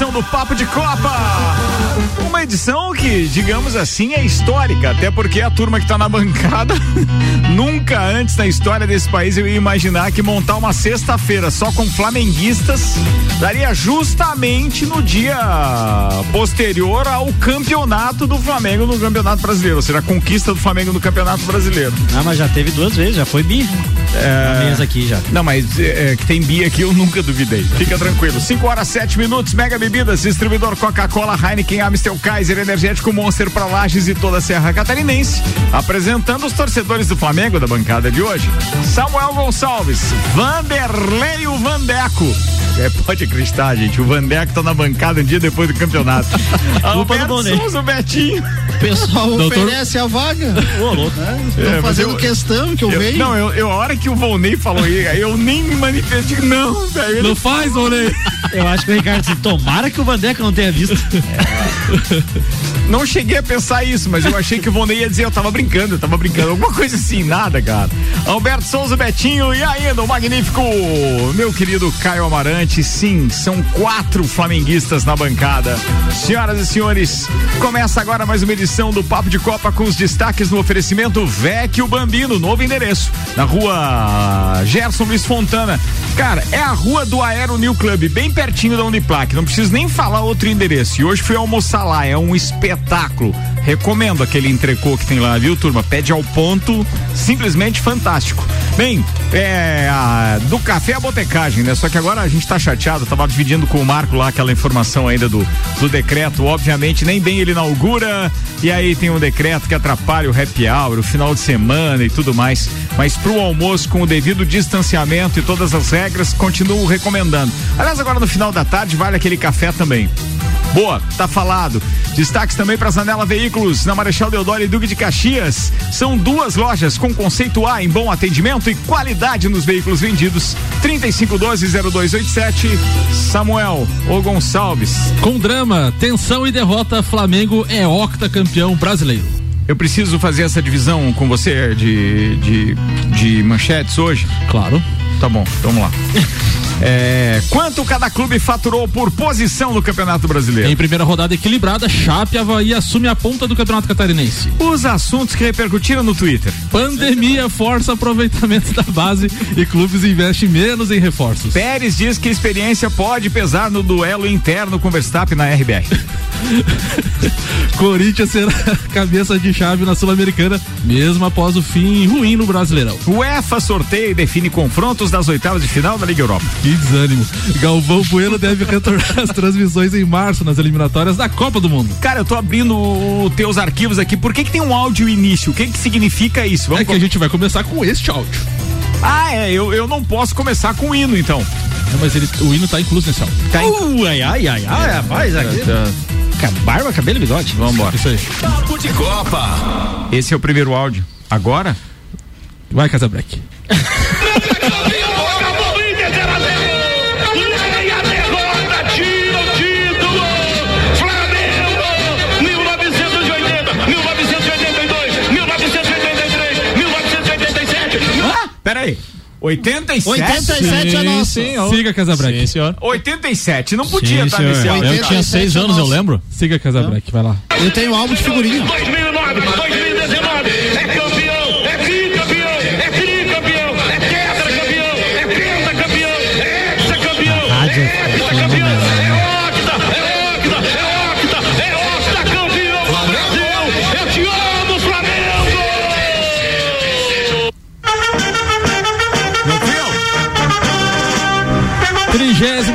edição do Papo de Copa. Uma edição que, digamos assim, é histórica, até porque a turma que está na bancada, nunca antes na história desse país eu ia imaginar que montar uma sexta-feira só com flamenguistas daria justamente no dia posterior ao campeonato do Flamengo no Campeonato Brasileiro, ou seja, a conquista do Flamengo no Campeonato Brasileiro. Ah, mas já teve duas vezes, já foi bi. É... mesa aqui já. Não, mas é, que tem bi aqui eu nunca duvidei. Fica tranquilo. 5 horas 7 minutos, Mega Bebidas, distribuidor Coca-Cola, Heineken, Amstel, Kaiser, Energético Monster para Lages e toda a Serra Catarinense. Apresentando os torcedores do Flamengo da bancada de hoje. Samuel Gonçalves, Vanderlei o Vandeco. É, pode acreditar, gente. O Vandeco tá na bancada um dia depois do campeonato. Alberto Souza, o Betinho. O pessoal Doutor... oferece a vaga. Ô, louco. É, é, fazendo eu, questão que eu, eu vejo. Não, eu, eu, a hora que o Volney falou aí, eu nem me manifestei. Não, velho. Não faz, Volney. Eu acho que o Ricardo disse, tomara que o Vandeco não tenha visto. É. Não cheguei a pensar isso, mas eu achei que o Vonei ia dizer, eu tava brincando, eu tava brincando, alguma coisa assim, nada, cara. Alberto Souza Betinho e ainda o magnífico, meu querido Caio Amarante, sim, são quatro flamenguistas na bancada. Senhoras e senhores, começa agora mais uma edição do Papo de Copa com os destaques no oferecimento Vecchio Bambino, novo endereço, na rua Gerson Luiz Fontana. Cara, é a rua do Aero New Club, bem pertinho da Uniplac, não preciso nem falar outro endereço. E hoje fui almoçar lá, é um espetáculo. Recomendo aquele entrecô que tem lá, viu, turma? Pede ao ponto, simplesmente fantástico. Bem, é a, do café à botecagem, né? Só que agora a gente tá chateado, tava dividindo com o Marco lá aquela informação ainda do, do decreto, obviamente, nem bem ele inaugura, e aí tem um decreto que atrapalha o happy hour, o final de semana e tudo mais. Mas pro almoço, com o devido distanciamento e todas as regras, continuo recomendando. Aliás, agora no final da tarde vale aquele café também. Boa, tá falado. Destaques também para Zanela Veículos, na Marechal Deodoro e Duque de Caxias. São duas lojas com conceito A em bom atendimento e qualidade nos veículos vendidos. 3512-0287. Samuel O Gonçalves. Com drama, tensão e derrota, Flamengo é octacampeão brasileiro. Eu preciso fazer essa divisão com você de, de, de manchetes hoje? Claro. Tá bom, vamos lá. É, quanto cada clube faturou por posição no Campeonato Brasileiro? Em primeira rodada equilibrada, Chape Havaí assume a ponta do Campeonato Catarinense. Os assuntos que repercutiram no Twitter. Pandemia força aproveitamento da base e clubes investem menos em reforços. Pérez diz que experiência pode pesar no duelo interno com Verstappen na RBR. Corinthians será cabeça de chave na Sul-Americana, mesmo após o fim ruim no Brasileirão. O EFA sorteia e define confrontos das oitavas de final da Liga Europa. Que desânimo. Galvão Bueno deve retornar as transmissões em março nas eliminatórias da Copa do Mundo. Cara, eu tô abrindo os teus arquivos aqui. Por que, que tem um áudio início? O que, que significa isso? Vamos é que a gente vai começar com este áudio. Ah, é, eu, eu não posso começar com o hino, então. Não, mas ele, o hino tá incluso nesse áudio. Tá uh, ai, ai, ai, ai, rapaz, aqui. Tá. Barba, cabelo e bigode. Vamos embora. Isso aí. Papo de Copa. Esse é o primeiro áudio. Agora? Vai, Casabreque. Peraí. 87? 87 é nosso. Sim, Siga Casabreque. Sim, senhor. 87, não podia estar nesse álbum. Eu tinha 6 anos, eu lembro. Siga Casabreque, vai lá. Eu tenho um álbum de figurinha. 2009, 2019,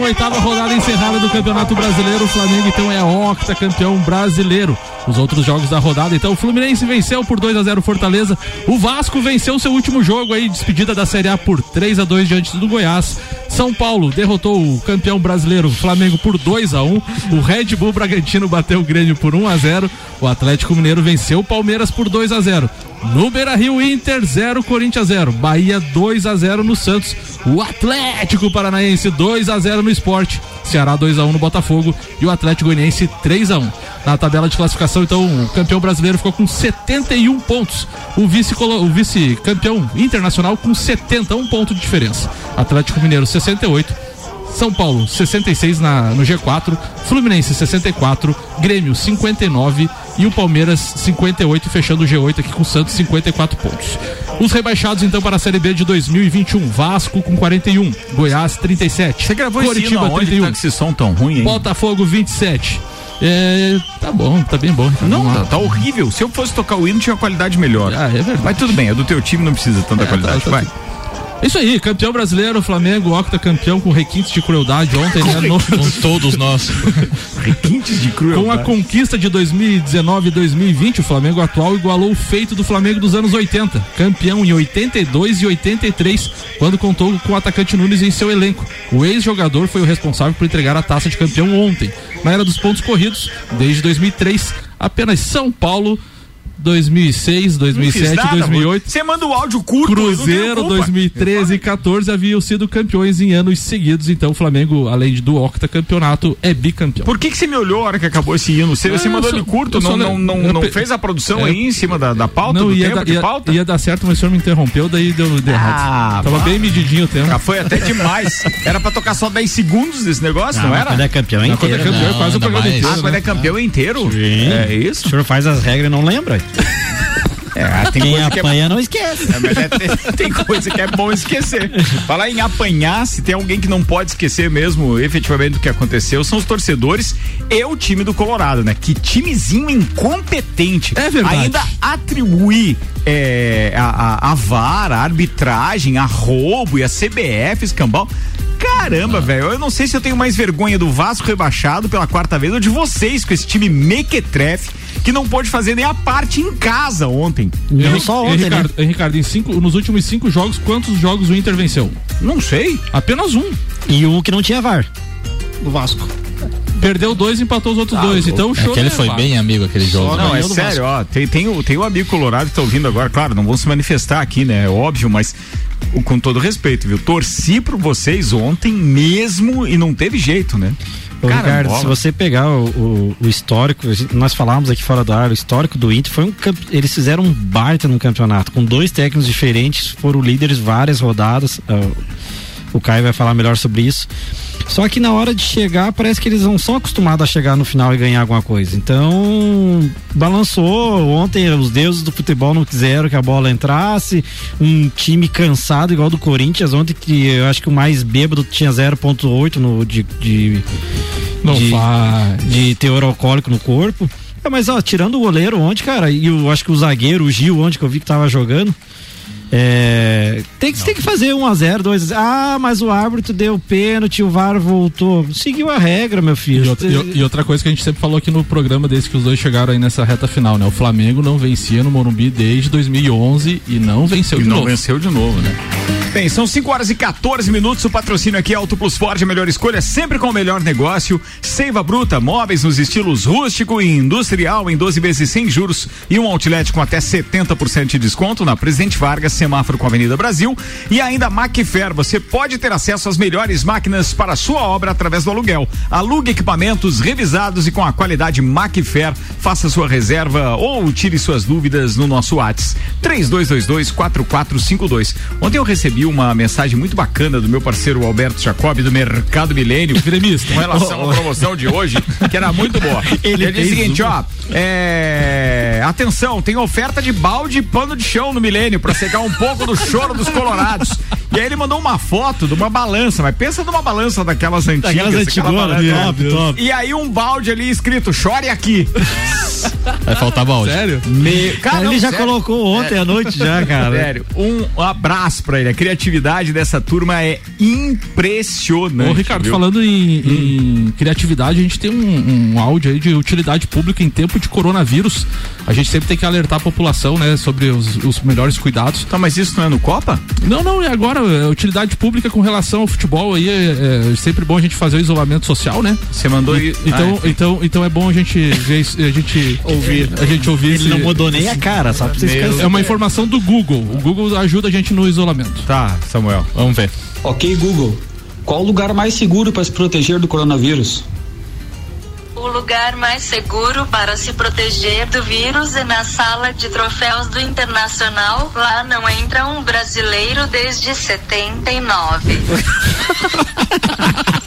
oitava rodada encerrada do Campeonato Brasileiro. O Flamengo então é octa campeão brasileiro. Os outros jogos da rodada, então o Fluminense venceu por 2 a 0 Fortaleza. O Vasco venceu seu último jogo aí, despedida da Série A por 3 a 2 diante do Goiás. São Paulo derrotou o campeão brasileiro Flamengo por 2 a 1. O Red Bull Bragantino bateu o Grêmio por 1 a 0. O Atlético Mineiro venceu o Palmeiras por 2 a 0. No Beira Rio, Inter 0, Corinthians 0. Bahia 2 a 0 no Santos. O Atlético Paranaense 2 a 0 no Esporte. Ceará 2 a 1 no Botafogo e o Atlético Goianiense 3 a 1. Na tabela de classificação, então, o campeão brasileiro ficou com 71 pontos. O vice o vice-campeão internacional com 71 pontos de diferença. Atlético Mineiro 68, São Paulo 66 na, no G4, Fluminense 64, Grêmio 59 e o Palmeiras 58, fechando o G8 aqui com o Santos 54 pontos. Os rebaixados então para a Série B de 2021, Vasco com 41, Goiás 37, Você gravou esse Coritiba que 31, tá com esse som tão ruim, hein? Botafogo 27. É, tá bom, tá bem bom. Não, Vamos tá, tá horrível. Se eu fosse tocar o hino, tinha qualidade melhor. Ah, é verdade. Mas tudo bem, é do teu time, não precisa tanta É, qualidade. tá- tá Vai. Isso aí, campeão brasileiro, Flamengo, octa campeão com requintes de crueldade ontem, né? No- Com todos nós. Requintes de com a crueldade. conquista de 2019 e 2020, o Flamengo atual igualou o feito do Flamengo dos anos 80, campeão em 82 e 83, quando contou com o atacante Nunes em seu elenco. O ex-jogador foi o responsável por entregar a taça de campeão ontem. Na era dos pontos corridos, desde 2003, apenas São Paulo 2006, Não fiz 2007, nada, 2008 Você manda o áudio curto. não Cruzeiro culpa. 2013 e 14 haviam sido campeões em anos seguidos, então o Flamengo, além de do octa campeonato, é bicampeão. Por que, que você me olhou a hora que acabou esse hino? Você, você Ah, mandou eu ele curto? Não, não, não, não fez a produção É. aí em cima da, da pauta, Não, do ia, tempo ia- pauta? ia dar certo, mas o senhor me interrompeu, daí deu, deu Ah, errado. Tava vá. bem medidinho o tempo. Já foi até demais. Era pra tocar só 10 segundos desse negócio, não, mas era? Quando é campeão é Não, quando é inteiro. campeão, né? quase o programa inteiro. Ah, quando né? é campeão inteiro? Sim. É O isso? senhor faz as regras e não lembra. É, tem Quem coisa que é apanha não esquece. É, mas é- tem, tem coisa que é bom esquecer. Falar em apanhar, se tem alguém que não pode esquecer mesmo efetivamente do que aconteceu, são os torcedores e o time do Colorado, né? Que timezinho incompetente. É verdade. Ainda atribuir é, a, a, a VAR, a arbitragem, a roubo e a CBF, escambau. Caramba, velho, eu não sei se eu tenho mais vergonha do Vasco rebaixado pela quarta vez ou de vocês com esse time mequetrefe que não pôde fazer nem a parte em casa ontem. Não só ontem, né? Ricardo, e, Ricardo, em cinco, nos últimos cinco jogos, quantos jogos o Inter venceu? Não sei. Apenas um. E um que não tinha VAR. O Vasco. Perdeu dois, empatou os outros Ah, dois. Então o show Aquele é foi fácil. bem amigo, aquele jogo. Não, é ganhou do sério, ó. Tem, tem, o, tem o amigo colorado que tá ouvindo agora, claro, não vão se manifestar aqui, né? É óbvio, mas com todo respeito, viu? Torci por vocês ontem mesmo e não teve jeito, né? Ô, Ricardo, Carambola. se você pegar o, o- o histórico, nós falávamos aqui fora do ar, o histórico do Inter foi um eles fizeram um baita no campeonato, com dois técnicos diferentes, foram líderes várias rodadas. ah, o Caio vai falar melhor sobre isso. Só que na hora de chegar, parece que eles não são acostumados a chegar no final e ganhar alguma coisa. Então, balançou. Ontem os deuses do futebol não quiseram que a bola entrasse. Um time cansado, igual do Corinthians, ontem que eu acho que o mais bêbado tinha 0,8 no de- de Não de, faz. de teor alcoólico no corpo. É, mas ó, tirando o goleiro ontem, cara, e eu acho que o zagueiro, o Gil, ontem que eu vi que tava jogando. É, tem, que, tem que fazer 1 a 0 2 Ah, mas o árbitro deu pênalti, o VAR voltou. Seguiu a regra, meu E filho. outra, e- e outra coisa que a gente sempre falou aqui no programa desde que os dois chegaram aí nessa reta final, né? O Flamengo não vencia no Morumbi desde 2011 e não venceu E de não novo. venceu de novo, né? Bem, são 5 horas e 14 minutos. O patrocínio aqui é Auto Plus Ford, a melhor escolha, sempre com o melhor negócio. Seiva Bruta, móveis nos estilos rústico e industrial em 12 vezes sem juros e um outlet com até 70% de desconto na Presidente Vargas, semáforo com a Avenida Brasil. E ainda Macfer, você pode ter acesso às melhores máquinas para a sua obra através do aluguel. Alugue equipamentos revisados e com a qualidade Macfer. Faça sua reserva ou tire suas dúvidas no nosso WhatsApp 3222-4452. Ontem eu recebi uma mensagem muito bacana do meu parceiro Alberto Jacob do Mercado Milênio. Gremista. Com relação à promoção de hoje, que era muito boa. Ele Ele, disse o seguinte, ó. É, atenção, tem oferta de balde e pano de chão no Milênio pra secar um pouco do choro dos colorados. E aí ele mandou uma foto de uma balança, mas pensa numa balança daquelas antigas. Daquelas aquela antigonas, balança- top, top. E aí um balde ali escrito, chore aqui. Vai faltar balde. Sério? Me... Cara, ele não, já sério. colocou ontem à noite já, cara. Sério, um abraço pra ele. A criatividade dessa turma é impressionante. Ô, Ricardo, viu? falando em, em criatividade, a gente tem um, um áudio aí de utilidade pública em tempo de coronavírus. A gente sempre tem que alertar a população, né, sobre os, os melhores cuidados. Tá, mas isso não é no Copa? Não, não, e agora, é, utilidade pública com relação ao futebol aí, é, é sempre bom a gente fazer o isolamento social, né? Você mandou E-. Então, então, então é bom a gente ver isso, a gente Ouvir. a gente ouvir Ele esse- não mudou nem a cara, só pra vocês Meu ficarem É uma informação do Google. O Google ajuda a gente no isolamento. Tá, Samuel. Vamos ver. Ok, Google. Qual o lugar mais seguro para se proteger do coronavírus? O lugar mais seguro para se proteger do vírus é na sala de troféus do Internacional. Lá não entra um brasileiro desde 79.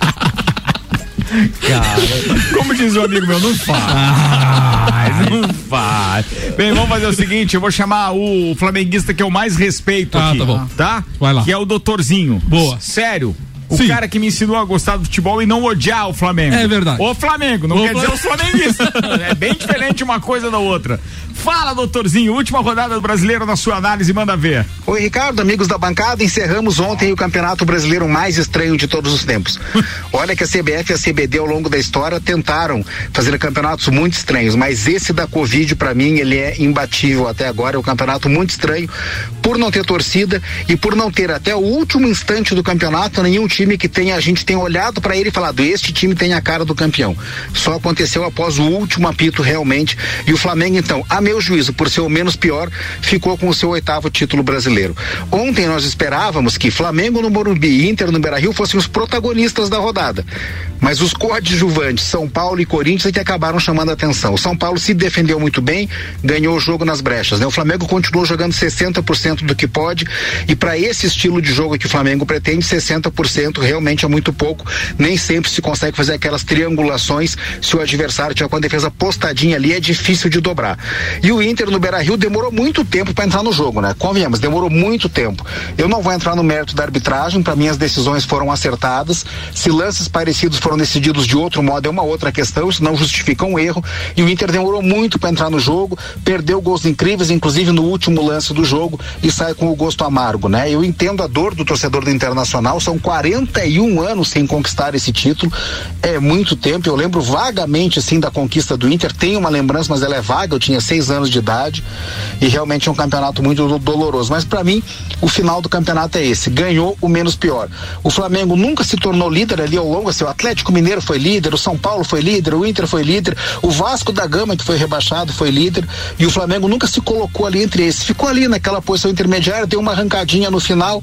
Cara, como diz o amigo meu, não faz. não faz. Bem, vamos fazer o seguinte: eu vou chamar o flamenguista que eu mais respeito Ah, aqui. tá bom. Tá? Vai lá. Que é o doutorzinho. Boa. Sério. O Sim. cara que me ensinou a gostar do futebol e não odiar o Flamengo. É verdade. O Flamengo, não O quer dizer os flamenguistas. é bem diferente uma coisa da outra. Fala, doutorzinho, última rodada do brasileiro na sua análise, manda ver. Oi, Ricardo, amigos da bancada, encerramos ontem o campeonato brasileiro mais estranho de todos os tempos. Olha que a CBF e a CBD ao longo da história tentaram fazer campeonatos muito estranhos, mas esse da Covid, para mim, ele é imbatível até agora. É um campeonato muito estranho por não ter torcida e por não ter até o último instante do campeonato nenhum time que tenha a gente tenha olhado para ele e falado: este time tem a cara do campeão. Só aconteceu após o último apito realmente. E o Flamengo, então, a meu juízo, por ser o menos pior, ficou com o seu oitavo título brasileiro. Ontem nós esperávamos que Flamengo no Morumbi e Inter no Beira-Rio fossem os protagonistas da rodada. Mas os coadjuvantes, São Paulo e Corinthians, é que acabaram chamando a atenção. O São Paulo se defendeu muito bem, ganhou o jogo nas brechas. Né? O Flamengo continuou jogando 60% do que pode. E para esse estilo de jogo que o Flamengo pretende, 60% realmente é muito pouco. Nem sempre se consegue fazer aquelas triangulações. Se o adversário tiver com a defesa postadinha ali, é difícil de dobrar. E o Inter no Beira Rio demorou muito tempo para entrar no jogo, né? Convenhamos, demorou muito tempo. Eu não vou entrar no mérito da arbitragem, para mim as decisões foram acertadas. Se lances parecidos foram decididos de outro modo, é uma outra questão, isso não justifica um erro. E o Inter demorou muito para entrar no jogo, perdeu gols incríveis, inclusive no último lance do jogo, e sai com o gosto amargo, né? Eu entendo a dor do torcedor do Internacional, são 41 anos sem conquistar esse título, é muito tempo. Eu lembro vagamente, assim, da conquista do Inter, tenho uma lembrança, mas ela é vaga, eu tinha seis anos de idade, e realmente é um campeonato muito do- doloroso. Mas para mim, o final do campeonato é esse: ganhou o menos pior. O Flamengo nunca se tornou líder ali ao longo, assim, o Atlético Mineiro foi líder, o São Paulo foi líder, o Inter foi líder, o Vasco da Gama, que foi rebaixado, foi líder, e o Flamengo nunca se colocou ali entre esses. Ficou ali naquela posição intermediária, deu uma arrancadinha no final.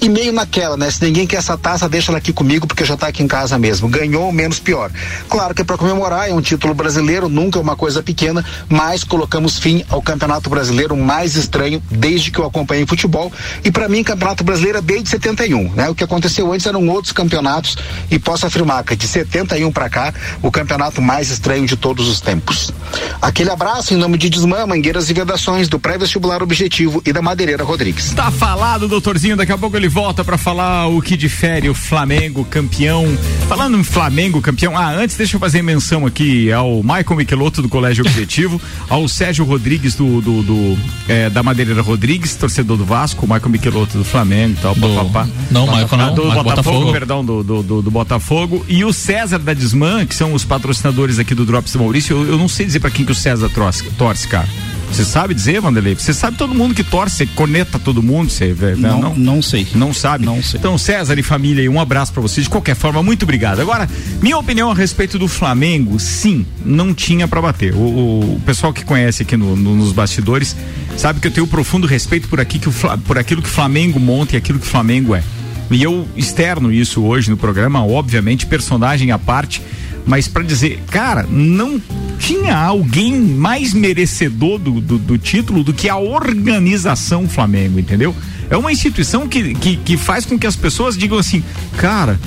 E meio naquela, né? Se ninguém quer essa taça, deixa ela aqui comigo, porque já tá aqui em casa mesmo. Ganhou, menos pior. Claro que é para comemorar, é um título brasileiro, nunca é uma coisa pequena, mas colocamos fim ao Campeonato Brasileiro mais estranho desde que eu acompanhei futebol. E para mim, Campeonato Brasileiro é desde 71, né? O que aconteceu antes eram outros campeonatos e posso afirmar que de 71 para cá, o campeonato mais estranho de todos os tempos. Aquele abraço em nome de Desmã, Mangueiras e Vedações, do Pré-Vestibular Objetivo e da Madeireira Rodrigues. Tá falado, doutorzinho. Daqui a pouco ele volta pra falar o que difere o Flamengo campeão. Falando em Flamengo campeão, ah, antes deixa eu fazer menção aqui ao Michael Michelotto do Colégio Objetivo, ao Sérgio Rodrigues do, do, do, eh, da Madeireira Rodrigues, torcedor do Vasco, o Michael Michelotto do Flamengo e tal, papapá. Não, Michael Ah, não, do Michael Botafogo, Botafogo. perdão, do, do, do, do Botafogo. E o César da Desmã, que são os patrocinadores aqui do Drops do Maurício. Eu, eu não sei dizer pra quem que o César torce, torce cara. Você sabe dizer, Vanderlei? Você sabe todo mundo que torce, você corneta todo mundo, você Não, não, não sei. não sabe? Não sei. Então, César e família, um abraço pra vocês. De qualquer forma, muito obrigado. Agora, minha opinião a respeito do Flamengo, sim, não tinha pra bater. O, o- o pessoal que conhece aqui no- no- nos bastidores sabe que eu tenho profundo respeito por, aqui que o, por aquilo que o Flamengo monta e aquilo que o Flamengo é. E eu externo isso hoje no programa, obviamente, personagem à parte, mas pra dizer, cara, não tinha alguém mais merecedor do, do, do título do que a organização Flamengo, entendeu? É uma instituição que, que, que faz com que as pessoas digam assim, cara.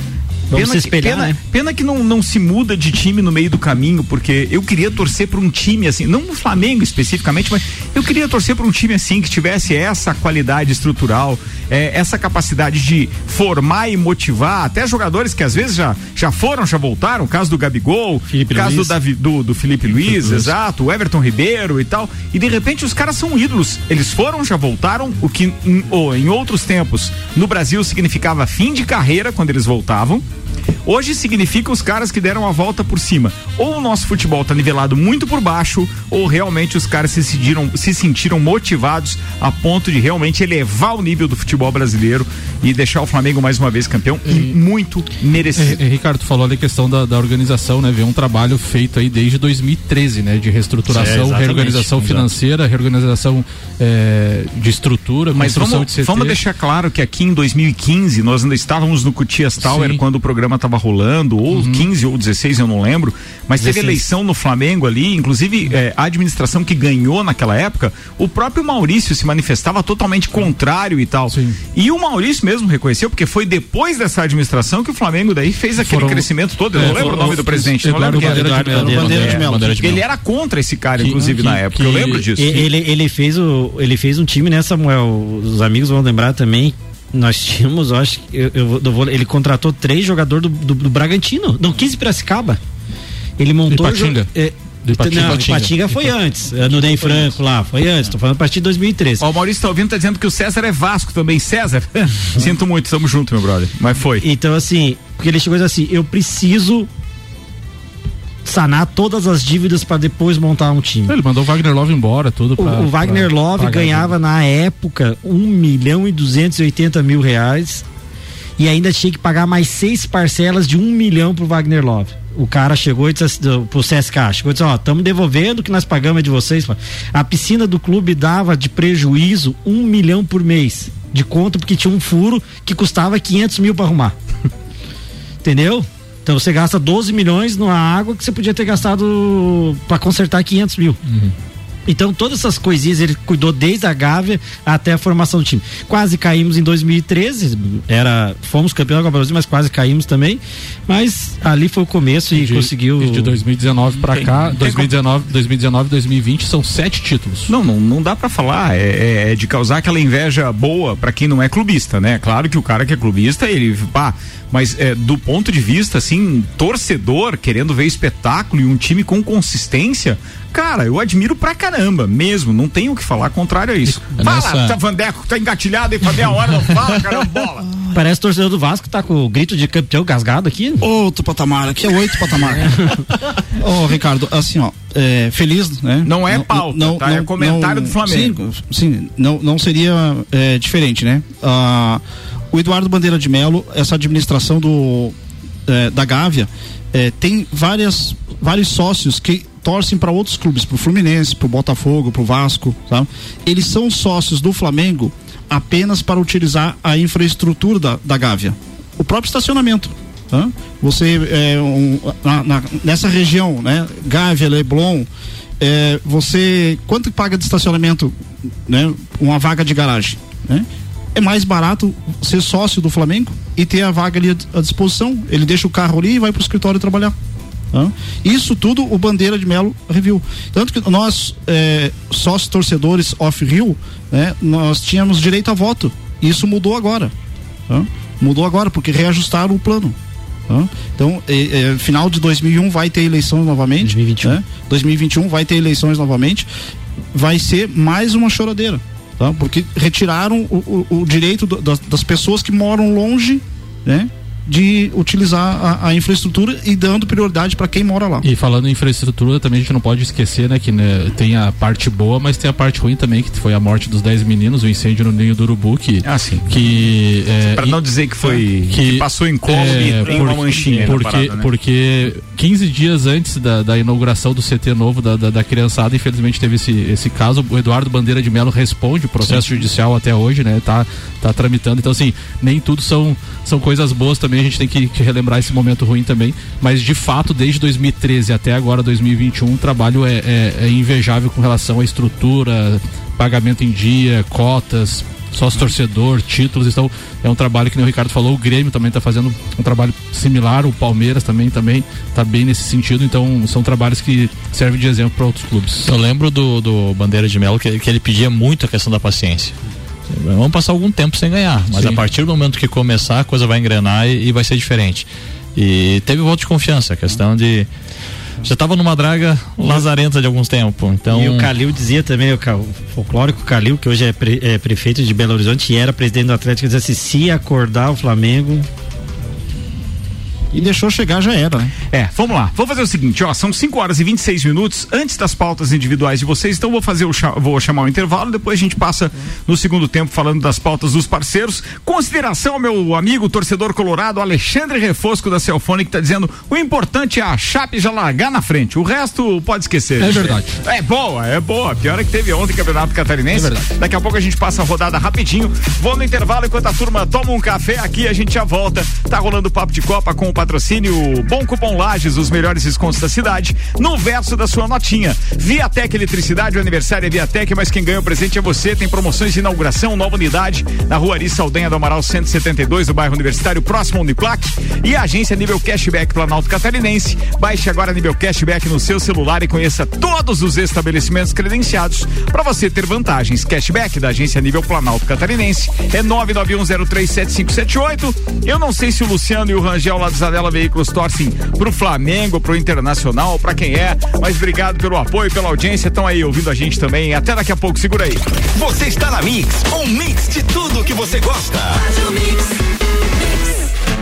Vamos pena se que- espelhar, pena, né? Pena que não, não se muda de time no meio do caminho, porque eu queria torcer para um time assim, não no Flamengo especificamente, mas eu queria torcer para um time assim que tivesse essa qualidade estrutural, eh, essa capacidade de formar e motivar até jogadores que às vezes já, já foram, já voltaram, o caso do Gabigol, Felipe caso do, Davi, do, do Felipe Luiz, exato, o Everton Ribeiro e tal, e de repente os caras são ídolos, eles foram, já voltaram, o que em, ou, em outros tempos no Brasil significava fim de carreira quando eles voltavam, Hoje significa os caras que deram a volta por cima. Ou o nosso futebol tá nivelado muito por baixo, ou realmente os caras se sentiram, se sentiram motivados a ponto de realmente elevar o nível do futebol brasileiro e deixar o Flamengo mais uma vez campeão e muito merecido. É, é, Ricardo, tu falou ali a questão da, da organização, né? Vê um trabalho feito aí desde 2013, né? De É, reestruturação, exatamente, reorganização financeira, reorganização é, de estrutura, Mas vamos, de CT. vamos deixar claro que aqui em 2015 nós ainda estávamos no Cutias Tower Sim. quando o programa estava rolando, ou 15 ou 16, eu não lembro. Mas teve 16. eleição no Flamengo ali, inclusive eh, a administração que ganhou naquela época, o próprio Maurício se manifestava totalmente contrário e tal. Sim. E o Maurício mesmo reconheceu, porque foi depois dessa administração que o Flamengo daí fez aquele Foram- crescimento todo. Eu É, não lembro o nome do presidente, não lembro quem era. Bandeira de Mello. Bandeira de É, Mello. Bandeira de Ele Mello. era contra esse cara, Que- inclusive, que- na época. Eu lembro disso. Ele, ele fez o, ele fez um time, né, Samuel? Os amigos vão lembrar também. Nós tínhamos, eu acho que eu, eu vou- eu vou- ele contratou três jogadores do, do, do Bragantino, não 15 Piracicaba. Ele montou. Ipatinga. jo- É, Do Ipatinga. não, Ipatinga. Ipatinga foi antes. No Ney Franco lá, foi antes. Tô falando a partir de 2013. Ó, o Maurício tá ouvindo, tá dizendo que o César é Vasco também. César, sinto muito, tamo junto, meu brother. Mas foi. Então, assim, porque ele chegou assim: eu preciso sanar todas as dívidas para depois montar um time. Ele mandou o Wagner Love embora, tudo O, pra, o Wagner pra Love pagar ganhava na época 1 milhão e 280 mil reais e ainda tinha que pagar mais seis parcelas de 1 milhão pro Wagner Love. O cara chegou e disse assim, pro CSK, chegou e disse, ó, estamos devolvendo o que nós pagamos é de vocês. A piscina do clube dava de prejuízo 1 milhão por mês de conta porque tinha um furo que custava 500 mil para arrumar. Entendeu? Então você gasta 12 milhões numa água que você podia ter gastado para consertar 500 mil. Então todas essas coisinhas ele cuidou desde a Gávea até a formação do time. Quase caímos em 2013, era fomos campeão da Copa do Brasil, mas quase caímos também. Mas ali foi o começo e de- conseguiu e De 2019 pra Tem- cá, tem 2019, 2019, 2020 são sete títulos. Não, não, não dá pra falar. É, é- é de causar aquela inveja boa pra quem não é clubista, né? Claro que o cara que é clubista, ele. Pá, mas é, do ponto de vista, assim, torcedor, querendo ver espetáculo e um time com consistência, cara, eu admiro pra caramba, mesmo. Não tenho o que falar contrário a isso. Fala, tá, Vandeco, tá engatilhado aí pra meia hora, não fala, carambola. Parece o torcedor do Vasco tá com o grito de campeão gasgado aqui. Outro patamar, aqui é oito patamar. Ô, Ricardo, assim, ó, é, feliz, né? Não é pauta, tá? É comentário do Flamengo. Sim, sim, não, não seria é, diferente, né? Ah, o Eduardo Bandeira de Melo, essa administração do, é, da Gávea, é, tem várias, vários sócios que torcem para outros clubes, pro Fluminense, pro Botafogo, pro Vasco, tá? Eles são sócios do Flamengo apenas para utilizar a infraestrutura da, da Gávea. O próprio estacionamento. tá? Você, é, um, na- na- nessa região, né? Gávea, Leblon, é, você, quanto paga de estacionamento, né? Uma vaga de garagem, né? É mais barato ser sócio do Flamengo e ter a vaga ali à disposição. Ele deixa o carro ali e vai para o escritório trabalhar. tá? Isso tudo o Bandeira de Melo reviu. Tanto que nós, é, sócios torcedores off-Rio, né, nós tínhamos direito a voto. Isso mudou agora. tá? Mudou agora, porque reajustaram o plano. tá? Então, é, é, final de 2001 vai ter eleições novamente. 2021. né? 2021 vai ter eleições novamente. Vai ser mais uma choradeira. Tá? Porque retiraram o, o- o direito do- das, das pessoas que moram longe, né? De utilizar a, a infraestrutura e dando prioridade para quem mora lá. E falando em infraestrutura, também a gente não pode esquecer, né, que né, tem a parte boa, mas tem a parte ruim também, que foi a morte dos 10 meninos, o incêndio no ninho do Urubu, que. Ah, sim. que é, Pra e- não dizer que foi. que, passou em colo e tem uma por- manchinha. na Porque, parada, né? porque 15 dias antes da, da inauguração do CT novo da, da, da criançada, infelizmente teve esse, esse caso. O Eduardo Bandeira de Melo responde o processo judicial até hoje, né? Tá, tá tramitando. Então, assim, nem tudo são, são coisas boas também. A gente tem que, que relembrar esse momento ruim também. Mas, de fato, desde 2013 até agora, 2021, o trabalho é, é, é invejável com relação à estrutura, pagamento em dia, cotas, sócio torcedor, títulos, então é um trabalho que nem o Ricardo falou, o Grêmio também está fazendo um trabalho similar, o Palmeiras também também está bem nesse sentido, então são trabalhos que servem de exemplo para outros clubes. Eu lembro do, do Bandeira de Melo que, que ele pedia muito a questão da paciência. Vamos passar algum tempo sem ganhar, mas Sim. a partir do momento que começar, a coisa vai engrenar e, e vai ser diferente. E teve voto de confiança, a questão de. Já estava numa draga lazarenta de alguns tempos. Então, E o Calil dizia também, o folclórico Calil, que hoje é, pre- é prefeito de Belo Horizonte e era presidente do Atlético, dizia assim: se acordar o Flamengo. E deixou chegar, já era, né? É, vamos lá. Vou fazer o seguinte, ó, são 5 horas e 26 minutos antes das pautas individuais de vocês, então vou fazer o vou chamar o intervalo, depois a gente passa no segundo tempo falando das pautas dos parceiros. Consideração ao meu amigo torcedor colorado Alexandre Refosco da Celfone que tá dizendo: "O importante é a Chape já largar na frente, o resto pode esquecer". É verdade. É boa, é boa. Pior é que teve ontem Campeonato Catarinense. É verdade. Daqui a pouco a gente passa a rodada rapidinho. Vou no intervalo enquanto a turma toma um café aqui, a gente já volta. Tá rolando o papo de Copa com o patrocínio Bom Cupom Lages, os melhores descontos da cidade, no verso da sua notinha. Viatec Eletricidade, o aniversário é Viatec, mas quem ganha o presente é você. Tem promoções de inauguração, nova unidade, na rua Ari Saldanha do Amaral 172, no bairro Universitário, próximo ao Uniplac. E a agência Nível Cashback Planalto Catarinense. Baixe agora Nível Cashback no seu celular e conheça todos os estabelecimentos credenciados para você ter vantagens. Cashback da agência Nível Planalto Catarinense é 991037578. Eu não sei se o Luciano e o Rangel lá do Zanela Veículos torcem pro Flamengo, pro Internacional, para quem é, mas obrigado pelo apoio, pela audiência. Estão aí ouvindo a gente também. Até daqui a pouco, segura aí. Você está na Mix, um mix de tudo que você gosta.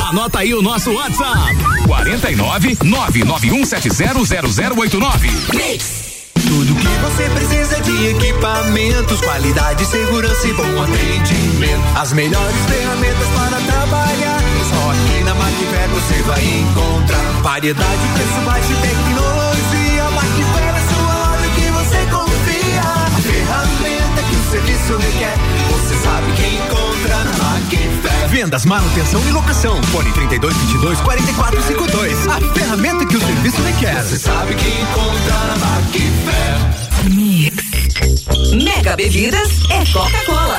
Anota aí o nosso WhatsApp: 49 991700089. Tudo que você precisa de equipamentos, qualidade, segurança e bom atendimento. As melhores ferramentas para trabalhar. Só aqui na Macfer você vai encontrar variedade, preço baixo e tecnologia. Macfer é sua loja que você confia. A ferramenta que o serviço requer, você sabe que encontra. Vendas, manutenção e locação. Fone 3222 4452. A ferramenta que o serviço requer. Você sabe que encontra na Macfer. Mix. Mega Bebidas é Coca-Cola.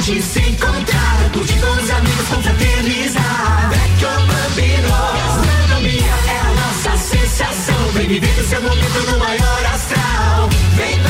Gente se encontrar, curtir com os amigos, confraternizar. Vecchio Bambino, gastronomia é a nossa sensação. Vem viver o seu momento no maior astral. Vem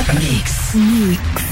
mix, mix.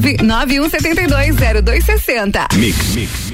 991720260. Mix, mix.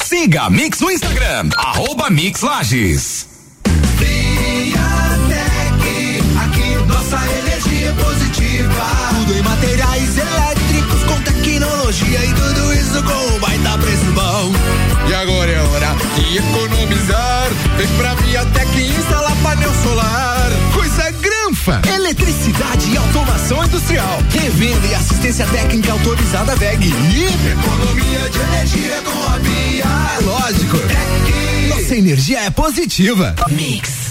Siga a Mix no Instagram, arroba Mix Lages. Aqui nossa energia é positiva. Tudo em materiais elétricos com tecnologia e tudo isso com um baita preço bom. E agora é hora de economizar. Vem pra Viatec instalar painel solar. Coisa Ufa. Eletricidade e automação industrial. Revenda e assistência técnica autorizada VEG. E economia de energia com a Bia. É lógico. É. Nossa energia é positiva. Mix.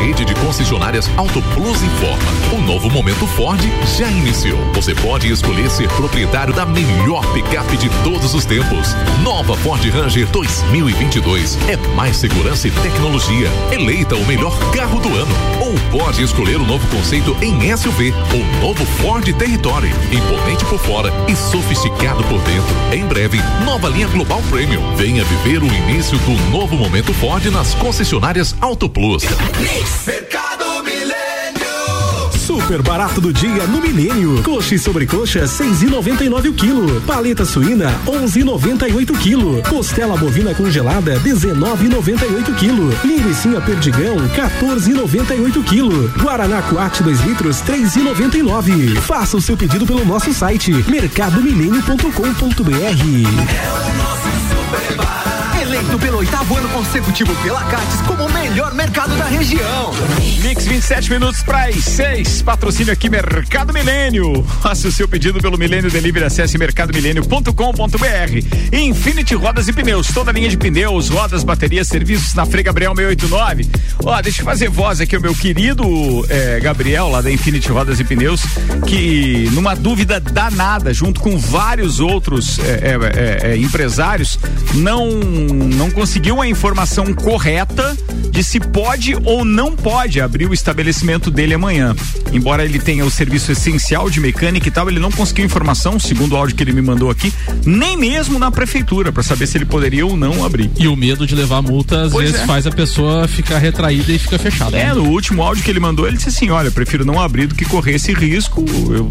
Rede de concessionárias Auto Plus informa. O novo momento Ford já iniciou. Você pode escolher ser proprietário da melhor picape de todos os tempos. Nova Ford Ranger 2022. É mais segurança e tecnologia. Eleita o melhor carro do ano. Ou pode escolher o novo conceito em SUV. O novo Ford Territory. Imponente por fora e sofisticado por dentro. Em breve, nova linha Global Premium. Venha viver o início do novo momento Ford nas concessionárias Auto Plus. Super barato do dia no Milênio. Coxa e sobrecoxa, seis e noventa e nove o quilo. Paleta suína, onze e noventa e oito quilo. Costela bovina congelada, dezenove e noventa e oito quilo. Linguiça perdigão, 14 e noventa e oito quilo. Guaraná Coate 2 litros, três e noventa e nove. Faça o seu pedido pelo nosso site mercadomilênio.com.br. Eleito pelo oitavo ano consecutivo pela Cates como o melhor mercado da região. Mix 27 minutos para as 6. Patrocínio aqui Mercado Milênio. Faça o seu pedido pelo Milênio Delivery. Acesse mercadomilênio.com.br. Infinity Rodas e Pneus. Toda linha de pneus, rodas, baterias, serviços na Frei Gabriel 689. Ó, deixa eu fazer voz aqui ao meu querido eh, Gabriel, lá da Infinity Rodas e Pneus, que numa dúvida danada, junto com vários outros eh, eh, empresários, não, não conseguiu a informação correta de se pode ou não pode abrir o estabelecimento dele amanhã. Embora ele tenha o serviço essencial de mecânica e tal, ele não conseguiu informação, segundo o áudio que ele me mandou aqui, nem mesmo na prefeitura, para saber se ele poderia ou não abrir. E o medo de levar multa às Pois vezes é. faz a pessoa ficar retraída e fica fechada. É, no último áudio que ele mandou, ele disse assim: olha, prefiro não abrir do que correr esse risco. Eu-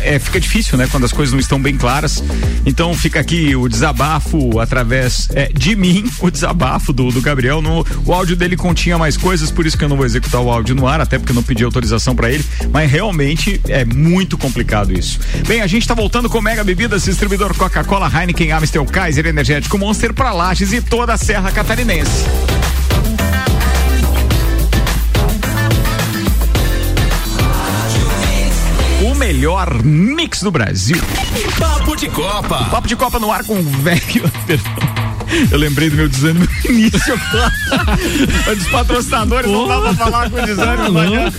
é, é, fica difícil, né? Quando as coisas não estão bem claras. Então fica aqui o desabafo através é, de mim, o desabafo do, do Gabriel. No, o áudio dele continha mais coisas, por isso que eu não vou executar o áudio no ar, até porque eu não pedi autorização para ele. Mas realmente é muito complicado isso. Bem, a gente tá voltando com Mega Bebidas, distribuidor Coca-Cola, Heineken, Amstel, Kaiser, Energético Monster para Lages e toda a Serra Catarinense. O melhor mix do Brasil. Papo de Copa. Papo de Copa no ar com o velho. Perdão. Eu lembrei do meu desânimo no início agora. Dos patrocinadores, não dá pra falar com desânimo. não adianta.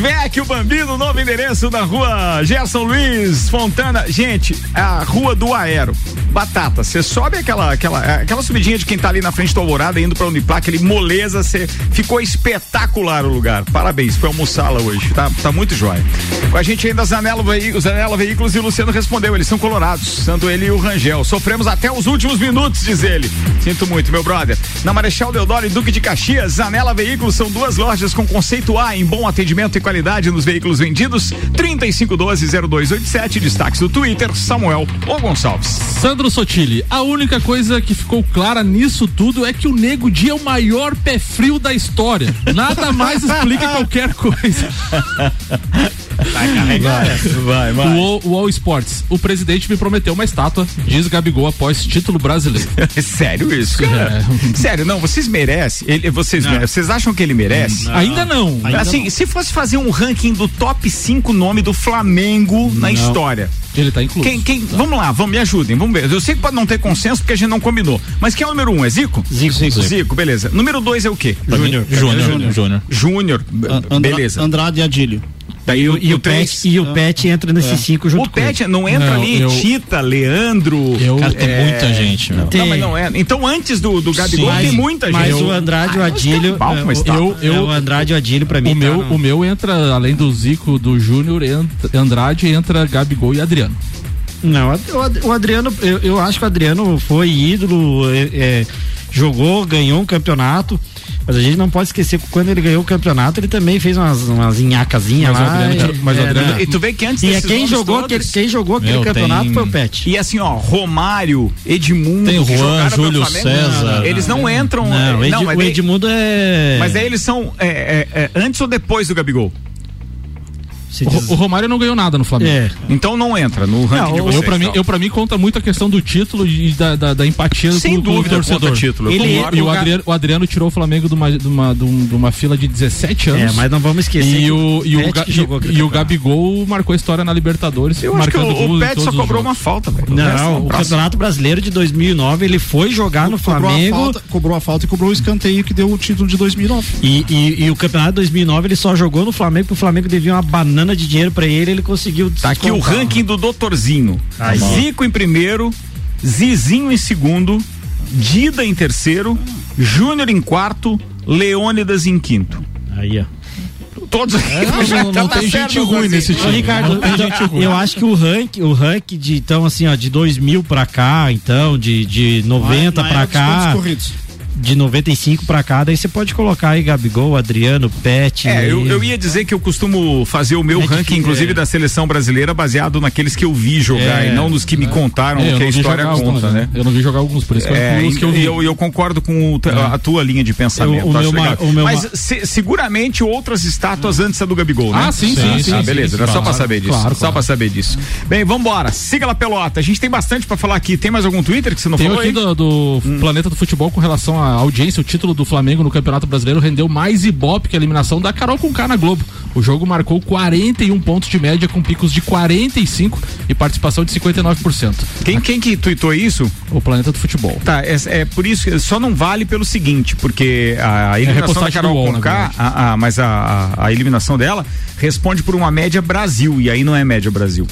Vec, o Bambino, novo endereço na rua Gerson Luiz Fontana. Gente, a rua do Aero. Batata, você sobe aquela, aquela, aquela subidinha de quem tá ali na frente do Alvorada indo pra Uniplac, aquele moleza, você ficou espetacular o lugar. Parabéns, foi almoçar lá hoje, tá, tá muito jóia. A gente ainda Zanela, Veí- Zanela Veículos e o Luciano respondeu, eles são colorados, tanto ele e o Rangel. Sofremos até os últimos minutos, diz ele. Sinto muito, meu brother. Na Marechal Deodoro e Duque de Caxias, Zanela Veículos são duas lojas com conceito A em bom atendimento e qualidade nos veículos vendidos. 3512-0287, destaques do Twitter, Samuel ou Gonçalves. Sandro Sotile, a única coisa que ficou clara nisso tudo é que o Nego Dia é o maior pé frio da história. Nada mais explica qualquer coisa. Vai carregar essa. Vai, vai. O All, o All Sports, o presidente me prometeu uma estátua, diz Gabigol após título brasileiro. Sério isso, cara? Sério, não, vocês merecem. Ele, vocês, Não. merecem. vocês acham que ele merece? Não. Ainda não. Ainda assim, não. se fosse fazer um ranking do top 5 nome do Flamengo na história. Ele tá incluso. Quem, quem, vamos lá, vamos, me ajudem, vamos ver. Eu sei que pode não ter consenso porque a gente não combinou. Mas quem é o número um? É Zico? Zico. Zico, Zico. beleza. Número dois é o quê? Júnior. Júnior. Júnior. Júnior, beleza. Andrade e Adílio. Daí E o, e o três- Pet, e o Pet entra nesses É. cinco junto O Pet não entra Não, ali, eu- Tita, Leandro. Eu- Cara, tem é, muita gente, meu. Não, mas não é. Então antes do, do Gabigol Sim. tem muita Mas gente. o Andrade e o Ah, Adílio. pau, mas é, tá. eu, eu, o Andrade e o Adílio, pra mim. O tá meu, no- o meu entra, além do Zico, do Júnior, Andrade, entra Gabigol e Adriano. Não, o Adriano, eu, eu acho que o Adriano foi ídolo, é, é, jogou, ganhou um campeonato. Mas a gente não pode esquecer que quando ele ganhou o campeonato, ele também fez umas, umas inhacazinhas Mas lá. Adriano e- mas é, Adriano- né? E tu vê que antes E é quem jogou, todos- aquele, quem jogou aquele Meu, campeonato tem- foi o Pet. E assim, ó, Romário, Edmundo, Tem Juan, Júlio Flamengo, César. Eles não Não, entram. Não, é, Ed- mas o daí- Edmundo é. Mas daí eles são é, é, é, antes ou depois do Gabigol? O, o Romário não ganhou nada no Flamengo. É. Então não entra no ranking de eu, vocês. pra mim, não. eu, pra mim, conta muito a questão do título e da, da, da empatia Sem do, com o dúvida torcedor. título, eu Ele, e o Adriano, o Adriano tirou o Flamengo de uma, de uma, de um- de uma fila de 17 anos. É, mas não vamos esquecer E o, e o, Ga- e, e o. Gabigol marcou história na Libertadores, Eu acho que o, o Pet só cobrou jogos. uma falta, Não, é o. Campeonato Brasileiro de 2009 ele foi jogar no Cobrou a, Flamengo. falta, cobrou a falta e cobrou o escanteio que deu o título de 2009. E, e, e o campeonato 2009 ele só jogou no Flamengo, porque o Flamengo devia uma banana de dinheiro pra ele, ele conseguiu. Tá aqui o ranking do Doutorzinho. Aí. Zico em primeiro, Zizinho em segundo, Dida em terceiro, Júnior em quarto, Leônidas em quinto. Aí, ó. Todos não- não- não tem gente ruim nesse Ô, time. Ricardo, Não tem gente ruim. eu acho que o ranking, o ranking de então assim, ó, de 2000 pra cá, então de de 90 Na pra era dos pontos cá. De 95 pra cá, daí você pode colocar aí Gabigol, Adriano, Pet. É, eu, eu ia dizer que eu costumo fazer o meu É ranking, inclusive é. da seleção brasileira, baseado naqueles que eu vi jogar É, e não nos que me contaram É, que a história conta, alguns, né? Eu não vi jogar alguns, por isso que É, que eu e vi. eu, eu concordo com o- a tua linha de pensamento. Eu- o acho meu ma- legal. o meu Mas ma- se- seguramente outras estátuas antes da do Gabigol, né? Ah, sim, sim, sim, Ah, sim, beleza, sim, era só claro, pra saber disso. claro, Só claro. pra saber disso. Bem, vambora. Siga lá, Pelota. A gente tem bastante pra falar aqui. Tem mais algum Twitter que você não Tem falou aqui aí? do, do Hum. Planeta do Futebol com relação audiência, o título do Flamengo no Campeonato Brasileiro rendeu mais ibope que a eliminação da Carol com K na Globo. O jogo marcou 41 pontos de média com picos de 45 e participação de 59%. Quem, quem que tuitou isso? O Planeta do Futebol. Tá, é, é por isso que só não vale pelo seguinte, porque a eliminação da É repostagem Carol do UOL, Conká, a, a- mas a, a- a eliminação dela responde por uma média Brasil, e aí não é média Brasil.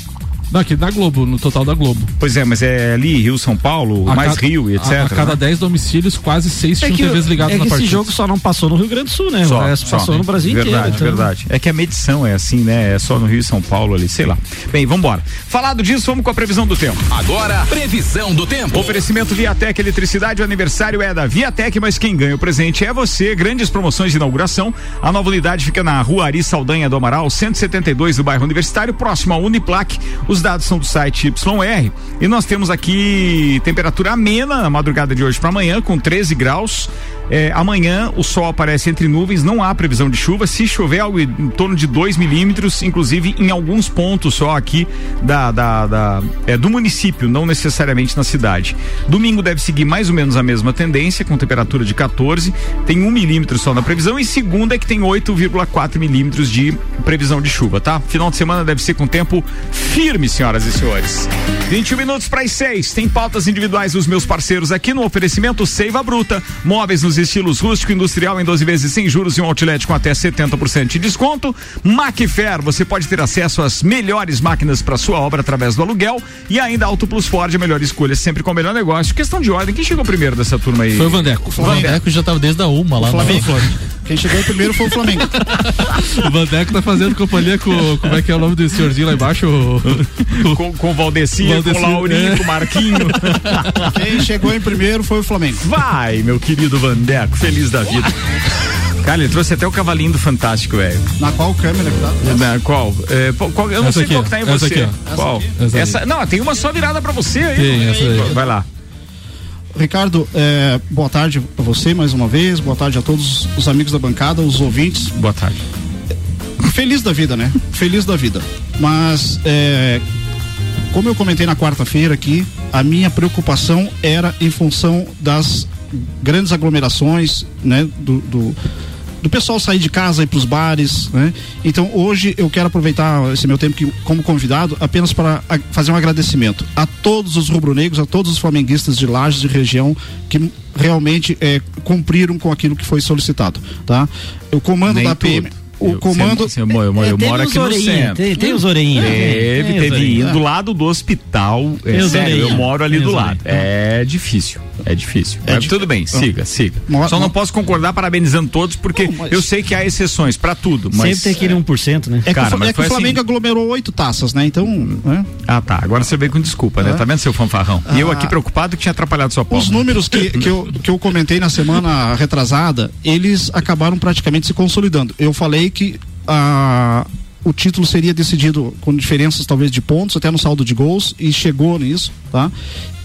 Não, aqui da Globo, no total da Globo. Pois é, mas é ali Rio, São Paulo, A mais cada- Rio e etc. A, a cada né? 10 domicílios, quase 6 É tinham que, TVs ligadas é na que esse partida. jogo só não passou no Rio Grande do Sul, né? Só, o só. passou no Brasil verdade, inteiro. então- Verdade, É que a medição é assim, né? É só no Rio e São Paulo ali, sei lá. Bem, vambora. Falado disso, vamos com a previsão do tempo. Agora, previsão do tempo. Oferecimento Viatec Eletricidade, o aniversário é da Viatec, mas quem ganha o presente é você. Grandes promoções de inauguração. A nova unidade fica na Rua Ari Saldanha do Amaral, 172 do bairro Universitário, próximo à Uniplac. Os dados são do site YR. E nós temos aqui temperatura amena na madrugada de hoje para amanhã, com 13 graus. É, amanhã o sol aparece entre nuvens, não há previsão de chuva. Se chover, algo em torno de 2 milímetros, inclusive em alguns pontos só aqui da, da, da- é, do município, não necessariamente na cidade. Domingo deve seguir mais ou menos a mesma tendência, com temperatura de 14, tem um milímetro só na previsão, e segunda é que tem 8,4 milímetros de previsão de chuva, tá? Final de semana deve ser com tempo firme, senhoras e senhores. 21 minutos para as 6. Tem pautas individuais dos meus parceiros aqui no oferecimento Seiva Bruta. Móveis nos estilos rústico industrial em 12 vezes sem juros e um outlet com até 70% de desconto. Macfair, você pode ter acesso às melhores máquinas para sua obra através do aluguel e ainda Auto Plus Ford, a melhor escolha sempre com o melhor negócio. Questão de ordem, quem chegou primeiro dessa turma aí? Foi o Vandeco. O Vandeco já tava desde a uma lá. Flamengo. no- Quem chegou primeiro foi o Flamengo. O Vandeco tá fazendo companhia com. Como é que é o nome do senhorzinho lá embaixo? O- com, com o Valdeci, com o Laurinho, é. com o Marquinho. Quem chegou em primeiro foi o Flamengo. Vai, meu querido Vandeco, feliz da vida. Cara, ele trouxe até o cavalinho do Fantástico, velho. Na qual câmera que tá? Na qual? É, qual- Eu não Essa sei aqui, qual que tá em essa você. aqui, ó. qual? Essa Essa, não, tem uma só virada pra você aí. Tem, essa aí. Vai lá. Ricardo, é, boa tarde a você mais uma vez, boa tarde a todos os amigos da bancada, os ouvintes. Boa tarde. Feliz da vida, né? Feliz da vida. Mas, é, como eu comentei na quarta-feira aqui, a minha preocupação era em função das grandes aglomerações, né? Do, do, do pessoal sair de casa e ir para os bares, né? Então hoje eu quero aproveitar esse meu tempo aqui como convidado apenas para fazer um agradecimento a todos os rubro-negros, a todos os flamenguistas de Lages e região que realmente é, cumpriram com aquilo que foi solicitado, tá? O comando Nem da PM, tudo. O comando. Você, eu, eu, eu Tem moro aqui no centro. tem- tem os orelhinhas. Teve, Tem os teve orelhinhas. indo do lado do hospital. É, sério, eu moro ali Tem do lado. É difícil. É difícil. Mas tudo bem, siga, siga. Só não posso concordar parabenizando todos, porque eu sei que há exceções pra tudo. Mas Sempre tem aquele 1%, né? É que, Cara, o, mas é que foi o Flamengo assim. aglomerou oito taças, né? Então. né? Ah, tá. Agora você veio com desculpa, né? Ah. Tá vendo, seu fanfarrão? E eu Ah. aqui preocupado que tinha atrapalhado sua pauta. Os números que, que, eu, que eu comentei na semana retrasada, eles acabaram praticamente se consolidando. Eu falei que a, o título seria decidido com diferenças talvez de pontos, até no saldo de gols, e chegou nisso, tá?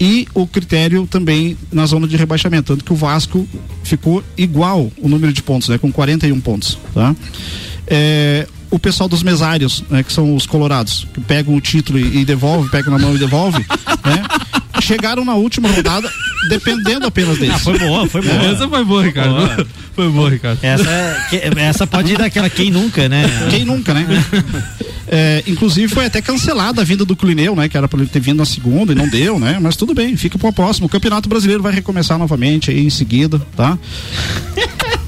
E o critério também na zona de rebaixamento, tanto que o Vasco ficou igual o número de pontos, né? Com 41 pontos, tá? É, o pessoal dos mesários, né, que são os colorados, que pegam o título e, e devolve, pegam na mão e devolve, né? Chegaram na última rodada dependendo apenas deles. Ah, foi boa, foi boa. Essa foi boa, Ricardo. Boa. Foi boa, Ricardo. Essa, é- que- essa pode ir daquela quem nunca, né? Quem nunca, né? É, inclusive foi até cancelada a vinda do Clineu, né? Que era para ele ter vindo na segunda e não deu, né? Mas tudo bem, fica para o próximo. O Campeonato Brasileiro vai recomeçar novamente aí em seguida, tá?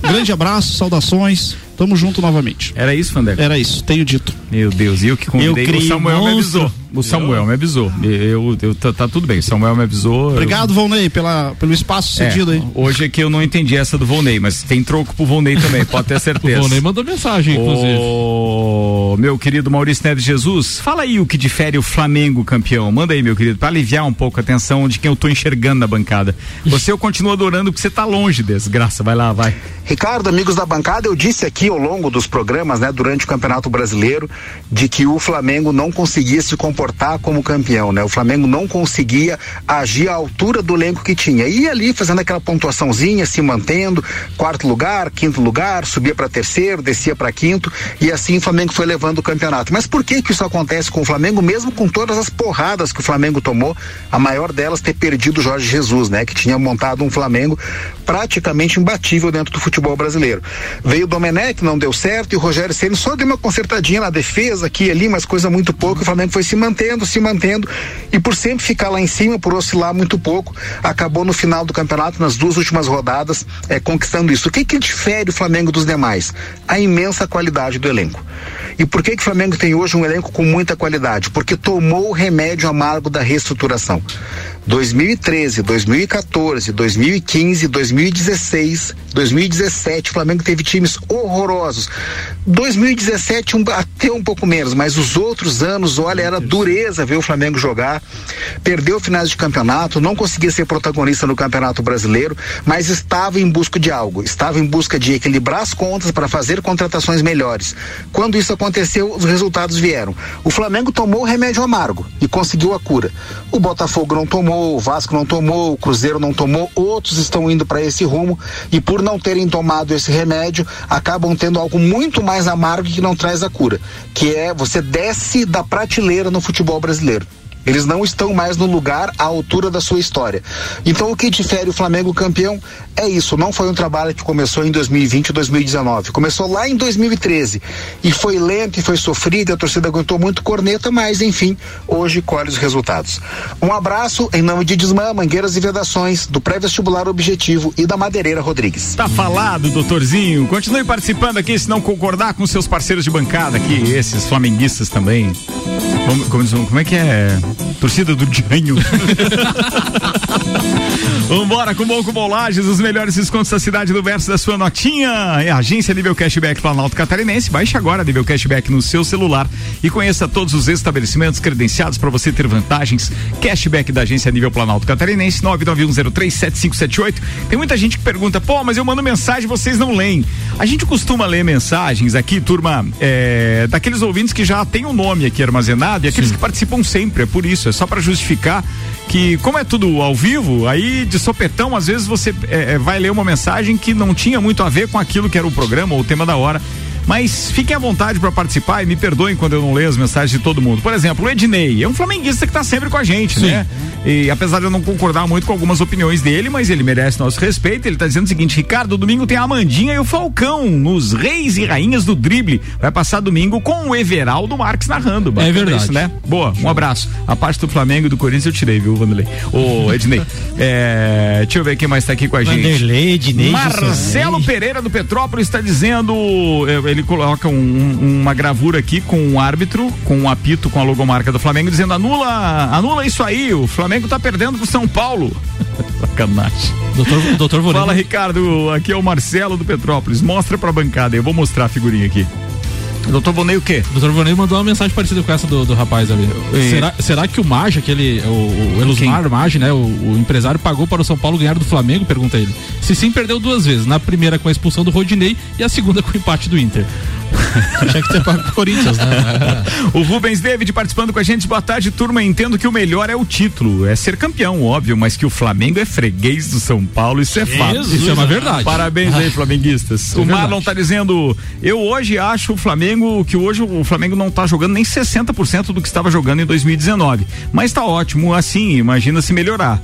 Grande abraço, saudações. Tamo junto novamente. Era isso, Fandeco? Era isso, tenho dito. Meu Deus, e eu que convidei, Eu criei o Samuel um me monstro. avisou. O Samuel me avisou. Eu, eu, tá, tá tudo bem, o Samuel me avisou. eu- Obrigado, Volney, pela, pelo espaço cedido É, aí. Hoje é que eu não entendi essa do Volney, mas tem troco pro Volney também, pode ter certeza. O Volney mandou mensagem, inclusive. Ô, meu querido Maurício Neves Jesus, fala aí o que difere o Flamengo campeão. Manda aí, meu querido, pra aliviar um pouco a atenção de quem eu tô enxergando na bancada. Você eu continuo adorando porque você tá longe, desgraça. Vai lá, vai. Ricardo, amigos da bancada, eu disse aqui ao longo dos programas, né, durante o Campeonato Brasileiro, de que o Flamengo não conseguia se comportar como campeão, né? O Flamengo não conseguia agir à altura do elenco que tinha. E ali fazendo aquela pontuaçãozinha, se mantendo, quarto lugar, quinto lugar, subia para terceiro, descia para quinto, e assim o Flamengo foi levando o campeonato. Mas por que que isso acontece com o Flamengo, mesmo com todas as porradas que o Flamengo tomou, a maior delas ter perdido o Jorge Jesus, né? Que tinha montado um Flamengo praticamente imbatível dentro do futebol brasileiro. Veio o Domenech, não deu certo, e o Rogério Ceni só deu uma consertadinha na defesa aqui e ali, mas coisa muito pouco, o Flamengo foi se mantendo, se mantendo, e por sempre ficar lá em cima, por oscilar muito pouco, acabou no final do campeonato, nas duas últimas rodadas, eh, conquistando isso. O que que difere o Flamengo dos demais? A imensa qualidade do elenco. E por que que o Flamengo tem hoje um elenco com muita qualidade? Porque tomou o remédio amargo da reestruturação. 2013, 2014, 2015, 2016, 2017, o Flamengo teve times horrorosos. 2017 um, até um pouco menos, mas os outros anos, olha, era dureza ver o Flamengo jogar. Perdeu finais de campeonato, não conseguia ser protagonista no Campeonato Brasileiro, mas estava em busca de algo, estava em busca de equilibrar as contas para fazer contratações melhores. Quando isso aconteceu, os resultados vieram. O Flamengo tomou o remédio amargo e conseguiu a cura. O Botafogo não tomou, o Vasco não tomou, o Cruzeiro não tomou, outros estão indo para esse rumo e por não terem tomado esse remédio, acabam tendo algo muito mais amargo que não traz a cura, que é você desce da prateleira no futebol brasileiro. Eles não estão mais no lugar à altura da sua história. Então o que difere o Flamengo campeão é isso. Não foi um trabalho que começou em 2020 ou 2019. Começou lá em 2013 e foi lento e foi sofrido. A torcida aguentou muito corneta, mas enfim, hoje colhe os resultados. Um abraço em nome de Desmã, Mangueiras e Vedações, do pré-vestibular Objetivo e da Madeireira Rodrigues. Tá falado, doutorzinho. Continue participando aqui, se não concordar com seus parceiros de bancada aqui, esses flamenguistas também. Como, diz- como é que é? Torcida do Dianho. Vambora com Bom com Bolages, os melhores descontos da cidade do verso da sua notinha. É a agência Nível Cashback Planalto Catarinense. Baixe agora Nível Cashback no seu celular e conheça todos os estabelecimentos credenciados para você ter vantagens. Cashback da agência Nível Planalto Catarinense, 991037578. Tem muita gente que pergunta, pô, mas eu mando mensagem vocês não leem. A gente costuma ler mensagens aqui, turma, é, daqueles ouvintes que já tem o um nome aqui armazenado e aqueles que participam sempre. É por isso, é só para justificar que, como é tudo ao vivo, aí de sopetão, às vezes você é, é, vai ler uma mensagem que não tinha muito a ver com aquilo que era o programa ou o tema da hora. Mas fiquem à vontade para participar e me perdoem quando eu não leio as mensagens de todo mundo. Por exemplo, o Ednei é um flamenguista que tá sempre com a gente, né? E apesar de eu não concordar muito com algumas opiniões dele, mas ele merece nosso respeito. Ele tá dizendo o seguinte: Ricardo, domingo tem a Amandinha e o Falcão nos Reis e Rainhas do Drible. Vai passar domingo com o Everaldo Marques narrando. Bacana verdade. Isso, né? Boa, um abraço. A parte do Flamengo e do Corinthians eu tirei, viu, Vanderlei? Ô, Ednei. é, deixa eu ver quem mais tá aqui com a gente. Vanderlei, Ednei, Marcelo. Pereira do Petrópolis está dizendo. é, ele coloca um- um- uma gravura aqui com um árbitro, com um apito com a logomarca do Flamengo, dizendo anula, anula isso aí, o Flamengo tá perdendo pro São Paulo. Sacanagem. Doutor, doutor. Fala, Ricardo, aqui é o Marcelo do Petrópolis. Mostra pra bancada, eu vou mostrar a figurinha aqui. Doutor Bonei o quê? Doutor Vonei mandou uma mensagem parecida com essa do, do rapaz ali. E- Será, será que o Mage, aquele, o, o Elusmar Mage, né? O, o empresário pagou para o São Paulo ganhar do Flamengo? Pergunta ele. Se sim, perdeu duas vezes. Na primeira com a expulsão do Rodinei e a segunda com o empate do Inter. Tinha que ter pago pro Corinthians, né? O Rubens David participando com a gente. Boa tarde, turma. Entendo que o melhor é o título. É ser campeão, óbvio, mas que o Flamengo é freguês do São Paulo, isso é fato. Jesus, Isso é uma verdade. Parabéns aí, flamenguistas. É o Marlon verdade. tá dizendo: eu hoje acho o Flamengo que hoje o Flamengo não tá jogando nem 60% do que estava jogando em 2019. Mas tá ótimo, assim, imagina se melhorar.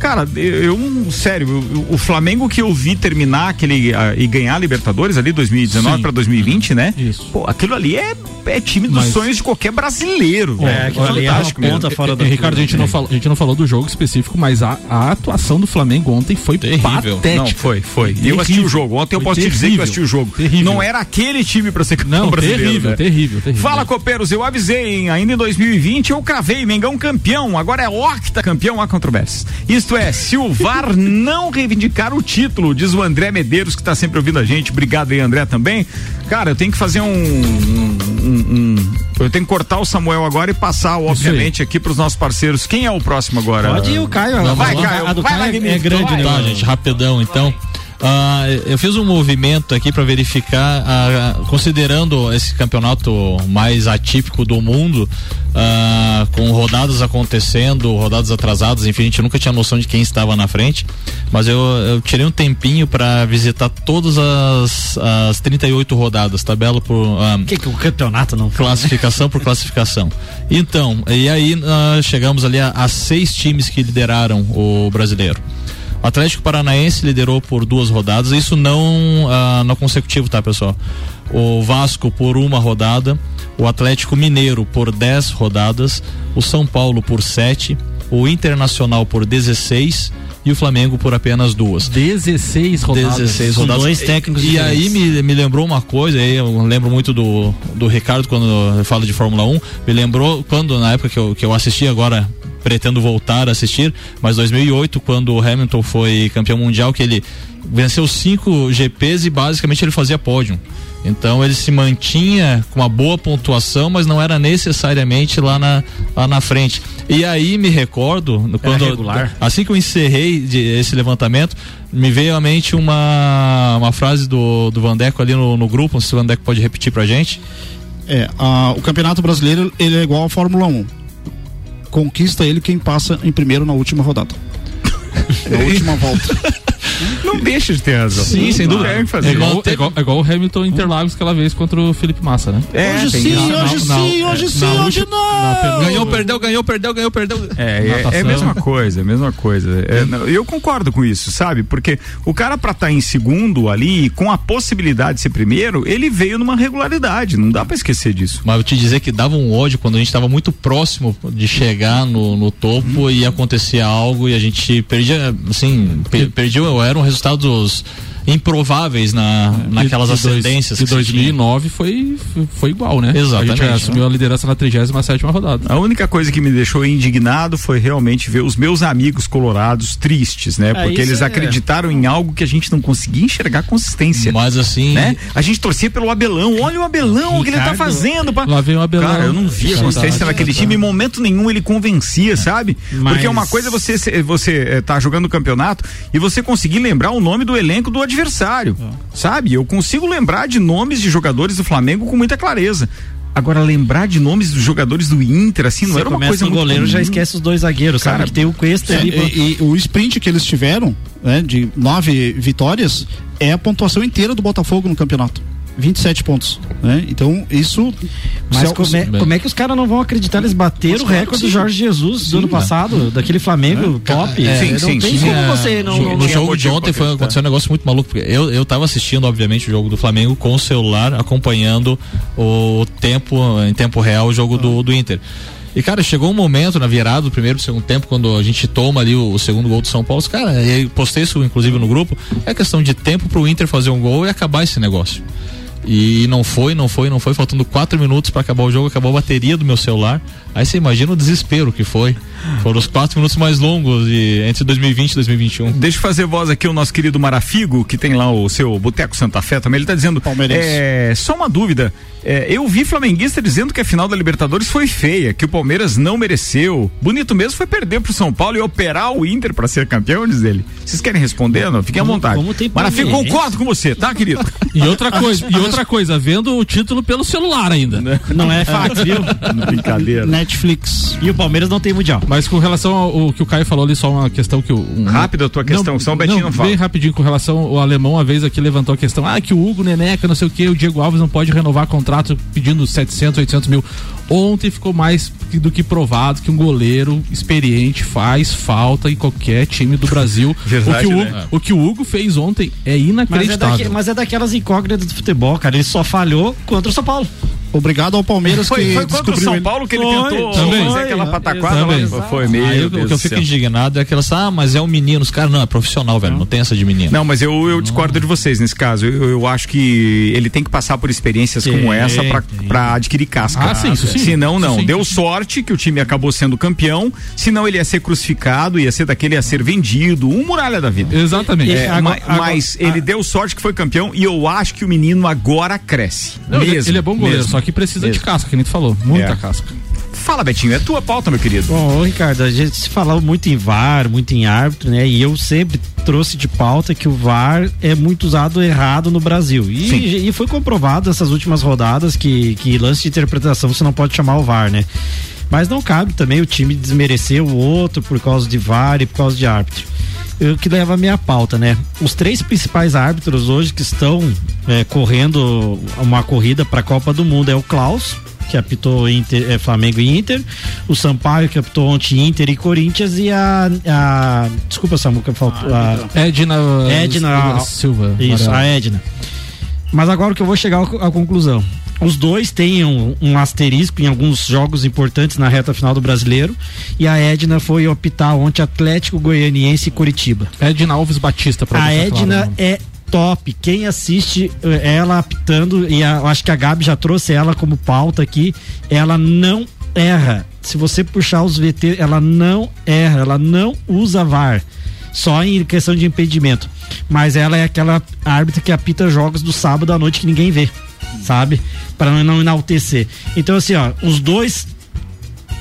Cara, eu, eu- sério, eu- o Flamengo que eu vi terminar aquele ah, e ganhar a Libertadores ali 2019 Sim. para 2020, né? Isso. Pô, aquilo ali é, é time dos Mas- sonhos de qualquer brasileiro. É, velho. fantástico mesmo. É, é, Ricardo, a gente, não falou, a gente não falou do jogo específico, mas a, a atuação do Flamengo ontem foi patética. Não, foi, foi. E eu assisti o jogo. Ontem eu Foi posso te dizer que eu assisti o jogo. Terrível. Não era aquele time pra ser campeão Não, brasileiro. terrível, né? terrível, terrível. Fala, copeiros, eu avisei, hein? Ainda em 2020 eu cravei Mengão campeão, agora é octa campeão, há controvérsias. Isto é, se o VAR não reivindicar o título, diz o André Medeiros, que tá sempre ouvindo a gente. Obrigado aí, André, também. Cara, eu tenho que fazer um. um- um- um- eu tenho que cortar o Samuel agora e passar, obviamente, aqui pros nossos parceiros. Quem é o próximo agora? Pode ir o Caio. Não, vai, Caio. vai, Caio é Magnífico, grande, vai. né? Tá, gente, rapidão então. Ah, eu fiz um movimento aqui para verificar, ah, considerando esse campeonato mais atípico do mundo, ah, com rodadas acontecendo, rodadas atrasadas, enfim, a gente nunca tinha noção de quem estava na frente, mas eu, eu tirei um tempinho para visitar todas as, as 38 rodadas, tabela por. Que que o campeonato não classificação por classificação. Então, e aí chegamos ali a, a seis times que lideraram o brasileiro. O Atlético Paranaense liderou por duas rodadas, isso não ah, no consecutivo, tá, pessoal? O Vasco por uma rodada, o Atlético Mineiro por 10 rodadas, o São Paulo por sete, o Internacional por 16 e o Flamengo por apenas duas. 16 rodadas. 16 Com rodadas. dois técnicos E aí diferentes. me, me lembrou uma coisa, aí eu lembro muito do, do Ricardo quando fala de Fórmula 1, me lembrou quando na época que eu, que eu assisti agora pretendo voltar a assistir, mas 2008 quando o Hamilton foi campeão mundial que ele venceu cinco GPs e basicamente ele fazia pódio. Então ele se mantinha com uma boa pontuação, mas não era necessariamente lá na, lá na frente. E aí me recordo, quando assim que eu encerrei de- esse levantamento, me veio à mente uma, uma frase do, do Vandeco ali no, no grupo, não sei se o Vandeco pode repetir pra gente. É, a- o Campeonato Brasileiro ele é igual à Fórmula 1. Conquista ele quem passa em primeiro na última rodada. na última volta. Não deixa de ter razão. Sim, sem dúvida. Tem que fazer. É igual, é, igual, é igual o Hamilton Interlagos aquela vez contra o Felipe Massa, né? É, hoje sim, hoje na- sim, na- hoje é, sim, hoje não. Ganhou, perdeu, ganhou, perdeu, ganhou, perdeu. É, é, é a mesma coisa, é a mesma coisa. É, não, eu concordo com isso, sabe? Porque o cara pra estar em segundo ali, com a possibilidade de ser primeiro, ele veio numa regularidade, não dá pra esquecer disso. Mas eu te dizer que dava um ódio quando a gente estava muito próximo de chegar no, no topo e acontecia algo e a gente perdia, assim, per, perdia, eram resultados improváveis na, naquelas E- e dois- ascendências. E tinha. 2009 foi, foi igual, né? Exatamente, A gente assumiu a liderança na 37 rodada. A única coisa que me deixou indignado foi realmente ver os meus amigos colorados tristes, né? É, Porque eles é- acreditaram em algo que a gente não conseguia enxergar consistência. Mas assim, né? A gente torcia pelo Abelão. Olha o Abelão, o que ele tá Ricardo- fazendo. Pra... Lá vem o Abelão. Cara, eu não via Verdade, consistência naquele verdade. time. Em momento nenhum ele convencia, sabe? Mas- Porque uma coisa é você, você eh, tá jogando o campeonato e você conseguir lembrar o nome do elenco do adversário. Sabe? Eu consigo lembrar de nomes de jogadores do Flamengo com muita clareza. Agora, lembrar de nomes dos jogadores do Inter, assim, não Você era uma coisa muito goleiro, comum. já esquece os dois zagueiros, Cara, sabe? Que tem o Cuesta É, ali. e, e o sprint que eles tiveram, né, de nove vitórias, é a pontuação inteira do Botafogo no campeonato. 27 pontos. Né? Então, isso. Mas como é, como é que os caras não vão acreditar? Eles bateram o recorde do sim. Jorge Jesus do ano passado, daquele Flamengo top. É, não sim, tem sim. como É, você não. no, no jogo de ontem foi, aconteceu um negócio muito maluco. porque Eu, eu tava assistindo, obviamente, o jogo do Flamengo com o celular, acompanhando o tempo, em tempo real, o jogo do, do Inter. E, cara, chegou um momento na virada do primeiro e segundo tempo, quando a gente toma ali o, o segundo gol do São Paulo, cara, e postei isso inclusive no grupo, é questão de tempo pro Inter fazer um gol e acabar esse negócio. E não foi, não foi, não foi, faltando quatro minutos para acabar o jogo, acabou a bateria do meu celular. Aí você imagina o desespero que foi. Foram os quatro minutos mais longos de, entre 2020 e 2021. Deixa eu fazer voz aqui o nosso querido Marafigo, que tem lá o seu Boteco Santa Fé também. Ele tá dizendo. É, só uma dúvida. É, eu vi flamenguista dizendo que a final da Libertadores foi feia, que o Palmeiras não mereceu. Bonito mesmo foi perder pro São Paulo e operar o Inter pra ser campeão, diz ele. Vocês querem responder? Não? Fiquem à vontade. como tem Marafigo, palmeirense? concordo com você, tá, querido? E outra coisa, e outra coisa, vendo o título pelo celular ainda. Não é fax, viu? Brincadeira. Netflix. E o Palmeiras não tem mundial. Mas com relação ao, que o Caio falou ali, só uma questão que o. Um, Rápida a tua questão, senão o Betinho não fala. Bem rapidinho com relação ao alemão, uma vez aqui levantou a questão, ah, que o Hugo Neneca, não sei o que, o Diego Alves não pode renovar contrato pedindo 700, 800 mil. Ontem ficou mais do que provado que um goleiro experiente faz falta em qualquer time do Brasil. Verdade, o, que o, Hugo, né? o que o Hugo fez ontem é Mas é, inacreditável. daqui- mas é daquelas incógnitas do futebol, cara. Ele só falhou contra o São Paulo. Obrigado ao Palmeiras Foi, que foi contra o São ele. Paulo que ele Foi, tentou também. fazer aquela pataquada Também. lá. Foi meio. Aí, o, o que eu fico indignado é aquelas, ah, mas é um menino. Os caras, não, é profissional, velho. Não tem essa de menino. Não, mas eu, eu discordo de vocês nesse caso. Eu, eu acho que ele tem que passar por experiências como Tem, essa pra- tem. pra adquirir casca. Ah, sim, isso sim. Senão, não. Sim. Deu sorte que o time acabou sendo campeão, senão ele ia ser crucificado, ia ser daquele, ia ser vendido, um muralha da vida. Exatamente. É, agora- ma- agora- mas ele deu sorte que foi campeão e eu acho que o menino agora cresce. Não, ele- mesmo, ele é bom goleiro, mesmo. só que precisa de Mesmo. casca, que nem tu falou. Muita É. casca. Fala, Betinho, é tua pauta, meu querido. Bom, ô, Ricardo, a gente se falou muito em VAR, muito em árbitro, né? E eu sempre trouxe de pauta que o VAR é muito usado errado no Brasil. E, e foi comprovado nessas últimas rodadas que, que lance de interpretação você não pode chamar o VAR, né? Mas não cabe também o time desmerecer o outro por causa de VAR e por causa de árbitro. O que leva a minha pauta, né? Os três principais árbitros hoje que estão é, correndo uma corrida para a Copa do Mundo é o Klaus, que apitou Inter, é, Flamengo e Inter, o Sampaio que apitou ontem Inter e Corinthians e a, a desculpa Samuca, faltou a Edna, Edna Silva. Isso, a. Edna. Mas agora que eu vou chegar à conclusão. Os dois têm um, um asterisco em alguns jogos importantes na reta final do brasileiro. E a Edna foi optar ontem Atlético Goianiense e Curitiba. Edna Alves Batista, pra A claro, Edna né? é top. Quem assiste eh, ela apitando, e a- acho que a Gabi já trouxe ela como pauta aqui, ela não erra. Se você puxar os VT, ela não erra, ela não usa VAR. Só em questão de impedimento. Mas ela é aquela árbitra que apita jogos do sábado à noite que ninguém vê, sabe? Para não, não enaltecer. Então, assim, ó, os dois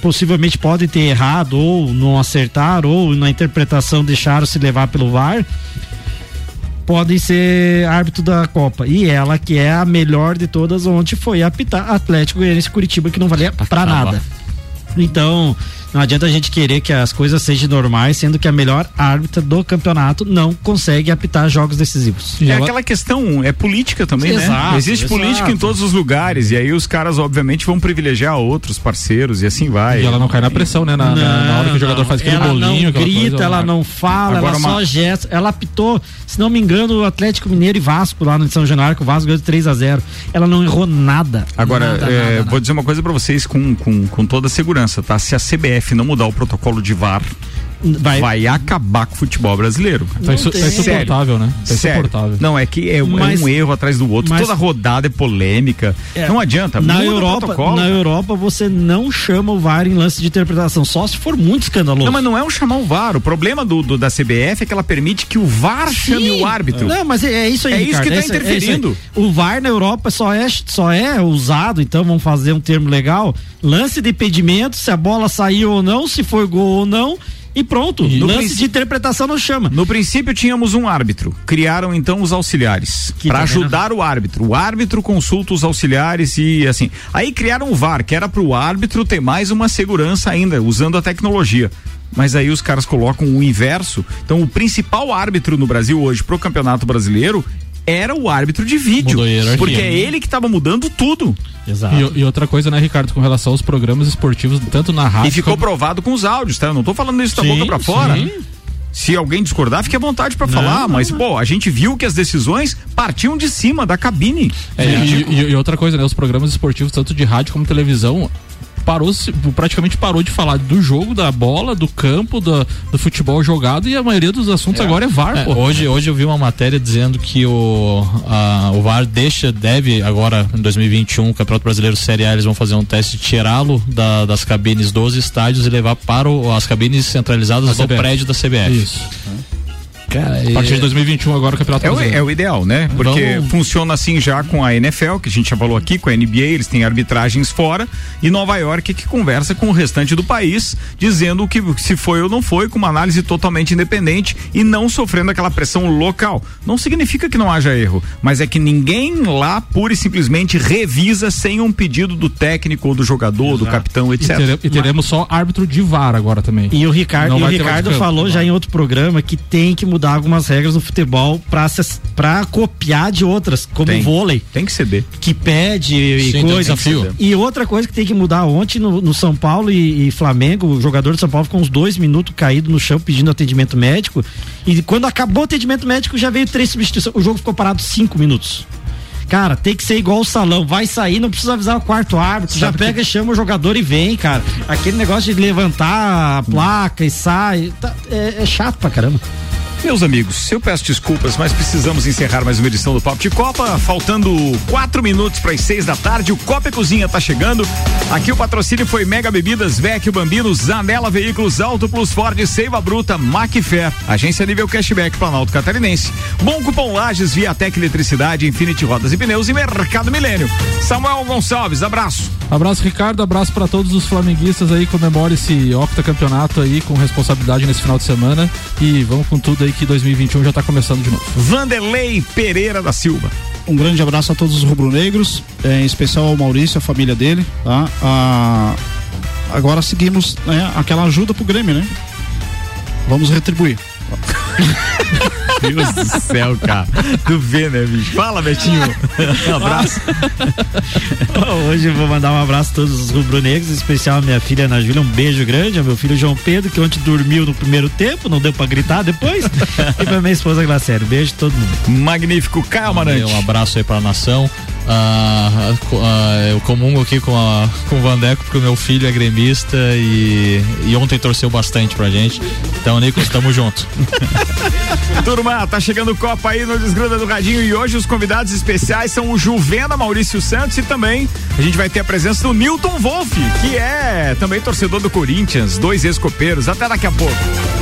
possivelmente podem ter errado ou não acertar ou na interpretação deixaram se levar pelo VAR podem ser árbitro da Copa. E ela, que é a melhor de todas, ontem foi apitar Atlético Goianiense Curitiba, que não valia pra nada. Então, não adianta a gente querer que as coisas sejam normais, sendo que a melhor árbitra do campeonato não consegue apitar jogos decisivos. É aquela questão, é política também, Exato, né? Existe exato. política em todos os lugares, e aí os caras, obviamente, vão privilegiar outros parceiros, e assim vai. E ela não cai na pressão, né? Na, na- na hora que o jogador faz aquele ela bolinho, não grita, coisa, ela não fala, Agora ela só uma- gesta. Ela apitou, se não me engano, o Atlético Mineiro e Vasco lá no São Januário, que o Vasco ganhou de 3 a 0 Ela não errou nada. Agora, Nada, é, nada, vou dizer uma coisa pra vocês com, com, com toda a segurança, tá? Se a CBF não mudar o protocolo de VAR, vai, acabar com o futebol brasileiro. Tá insu- tá Sério. insuportável, né? Tá Sério. insuportável. Não, é que é, é Mas- um erro atrás do outro. mas- Toda rodada é polêmica. É. Não adianta. Na Europa, na Europa você não chama o VAR em lance de interpretação, só se for muito escandaloso. Não, mas não é um chamar o VAR. O problema do, do- da CBF é que ela permite que o VAR chame o árbitro. Não, mas é, é isso aí, É isso Ricardo, que tá isso- é isso aí. interferindo. o VAR na Europa só é, só é usado, então vamos fazer um termo legal, lance de impedimento, se a bola saiu ou não, se foi gol ou não, e pronto. No lance princ- de interpretação não chama. No princípio tínhamos um árbitro. Criaram então os auxiliares para tá ajudar o árbitro. O árbitro consulta os auxiliares e assim. Aí criaram o VAR, que era para o árbitro ter mais uma segurança ainda, usando a tecnologia. Mas aí os caras colocam o inverso. Então o principal árbitro no Brasil hoje pro Campeonato Brasileiro era o árbitro de vídeo. Porque é ele que estava mudando tudo. Exato. E, e outra coisa, né, Ricardo, com relação aos programas esportivos, tanto na rádio. E ficou como- provado com os áudios, tá? Eu não tô falando isso da Sim, boca pra fora. sim. Se alguém discordar, fique à vontade pra falar, mas pô, a gente viu que as decisões partiam de cima da cabine. É, e, e- e outra coisa, né? Os programas esportivos, tanto de rádio como televisão, parou, praticamente parou de falar do jogo, da bola, do campo, do, do futebol jogado e a maioria dos assuntos agora é VAR, É, pô. hoje, hoje eu vi uma matéria dizendo que o, a- o VAR deixa, deve agora em 2021, o Campeonato Brasileiro Série A, eles vão fazer um teste tirá-lo da- das cabines dos estádios e levar para o- as cabines centralizadas Da do prédio da CBF. Isso. A partir de 2021 agora o Campeonato É o, é o ideal, né? Porque Vamos- funciona assim já com a NFL, que a gente já falou aqui, com a NBA, eles têm arbitragens fora, e Nova York que conversa com o restante do país, dizendo que se foi ou não foi, com uma análise totalmente independente e não sofrendo aquela pressão local. Não significa que não haja erro, mas é que ninguém lá pura e simplesmente revisa sem um pedido do técnico ou do jogador, do capitão, E, etc. tere- e teremos só árbitro de VAR agora também. E o Ricardo, e o Ricardo falou já em outro programa que tem que mudar algumas regras no futebol pra copiar de outras, como Tem. o vôlei. Tem que ceder. Que pede e Sim, um coisa. desafio. E outra coisa que tem que mudar ontem no, no São Paulo e, e Flamengo, o jogador de São Paulo ficou uns dois minutos caído no chão pedindo atendimento médico. E quando acabou o atendimento médico, já veio três substituições. O jogo ficou parado cinco minutos. Cara, tem que ser igual o salão. Vai sair, não precisa avisar o quarto árbitro. já pega, chama o jogador e vem, cara. Aquele negócio de levantar a placa e sai. tá- é, é chato pra caramba. Meus amigos, eu peço desculpas, mas precisamos encerrar mais uma edição do Papo de Copa. Faltando quatro minutos para as seis da tarde, o Copa e Cozinha tá chegando. Aqui o patrocínio foi Mega Bebidas, Vecchio Bambino, Zanela Veículos, Auto Plus Ford, Seiva Bruta, Macfair, Agência Nível Cashback Planalto Catarinense. Bom Cupom Lages, Viatec Eletricidade, Infinity Rodas e Pneus e Mercado Milênio. Samuel Gonçalves, abraço. Abraço, Ricardo. Abraço pra todos os flamenguistas aí. Comemore esse octacampeonato aí com responsabilidade nesse final de semana. E vamos com tudo aí que 2021 já tá começando de novo. Vanderlei Pereira da Silva. Um grande abraço a todos os rubro-negros, eh, em especial ao Maurício, a família dele, tá? Ah, agora seguimos né, aquela ajuda pro Grêmio, né? Vamos retribuir. Deus do céu, cara. Tu vê, né, bicho? Fala, Betinho. Um abraço. Hoje eu vou mandar um abraço a todos os rubro-negros, em especial a minha filha Ana Júlia, um beijo grande, ao meu filho João Pedro, que ontem dormiu no primeiro tempo, não deu pra gritar depois, e pra minha esposa Glacério. Beijo a todo mundo. Magnífico, Caio Mandei Um abraço aí pra nação. Ah, ah, eu comungo aqui com, a, com o Vandeco porque o meu filho é gremista e, e ontem torceu bastante pra gente. Então, Nicolas, tamo junto. Turma, tá chegando Copa aí no Desgranda do Radinho e hoje os convidados especiais são o Juvena Maurício Santos e também a gente vai ter a presença do Newton Wolff, que é também torcedor do Corinthians, dois ex-copeiros. Até daqui a pouco.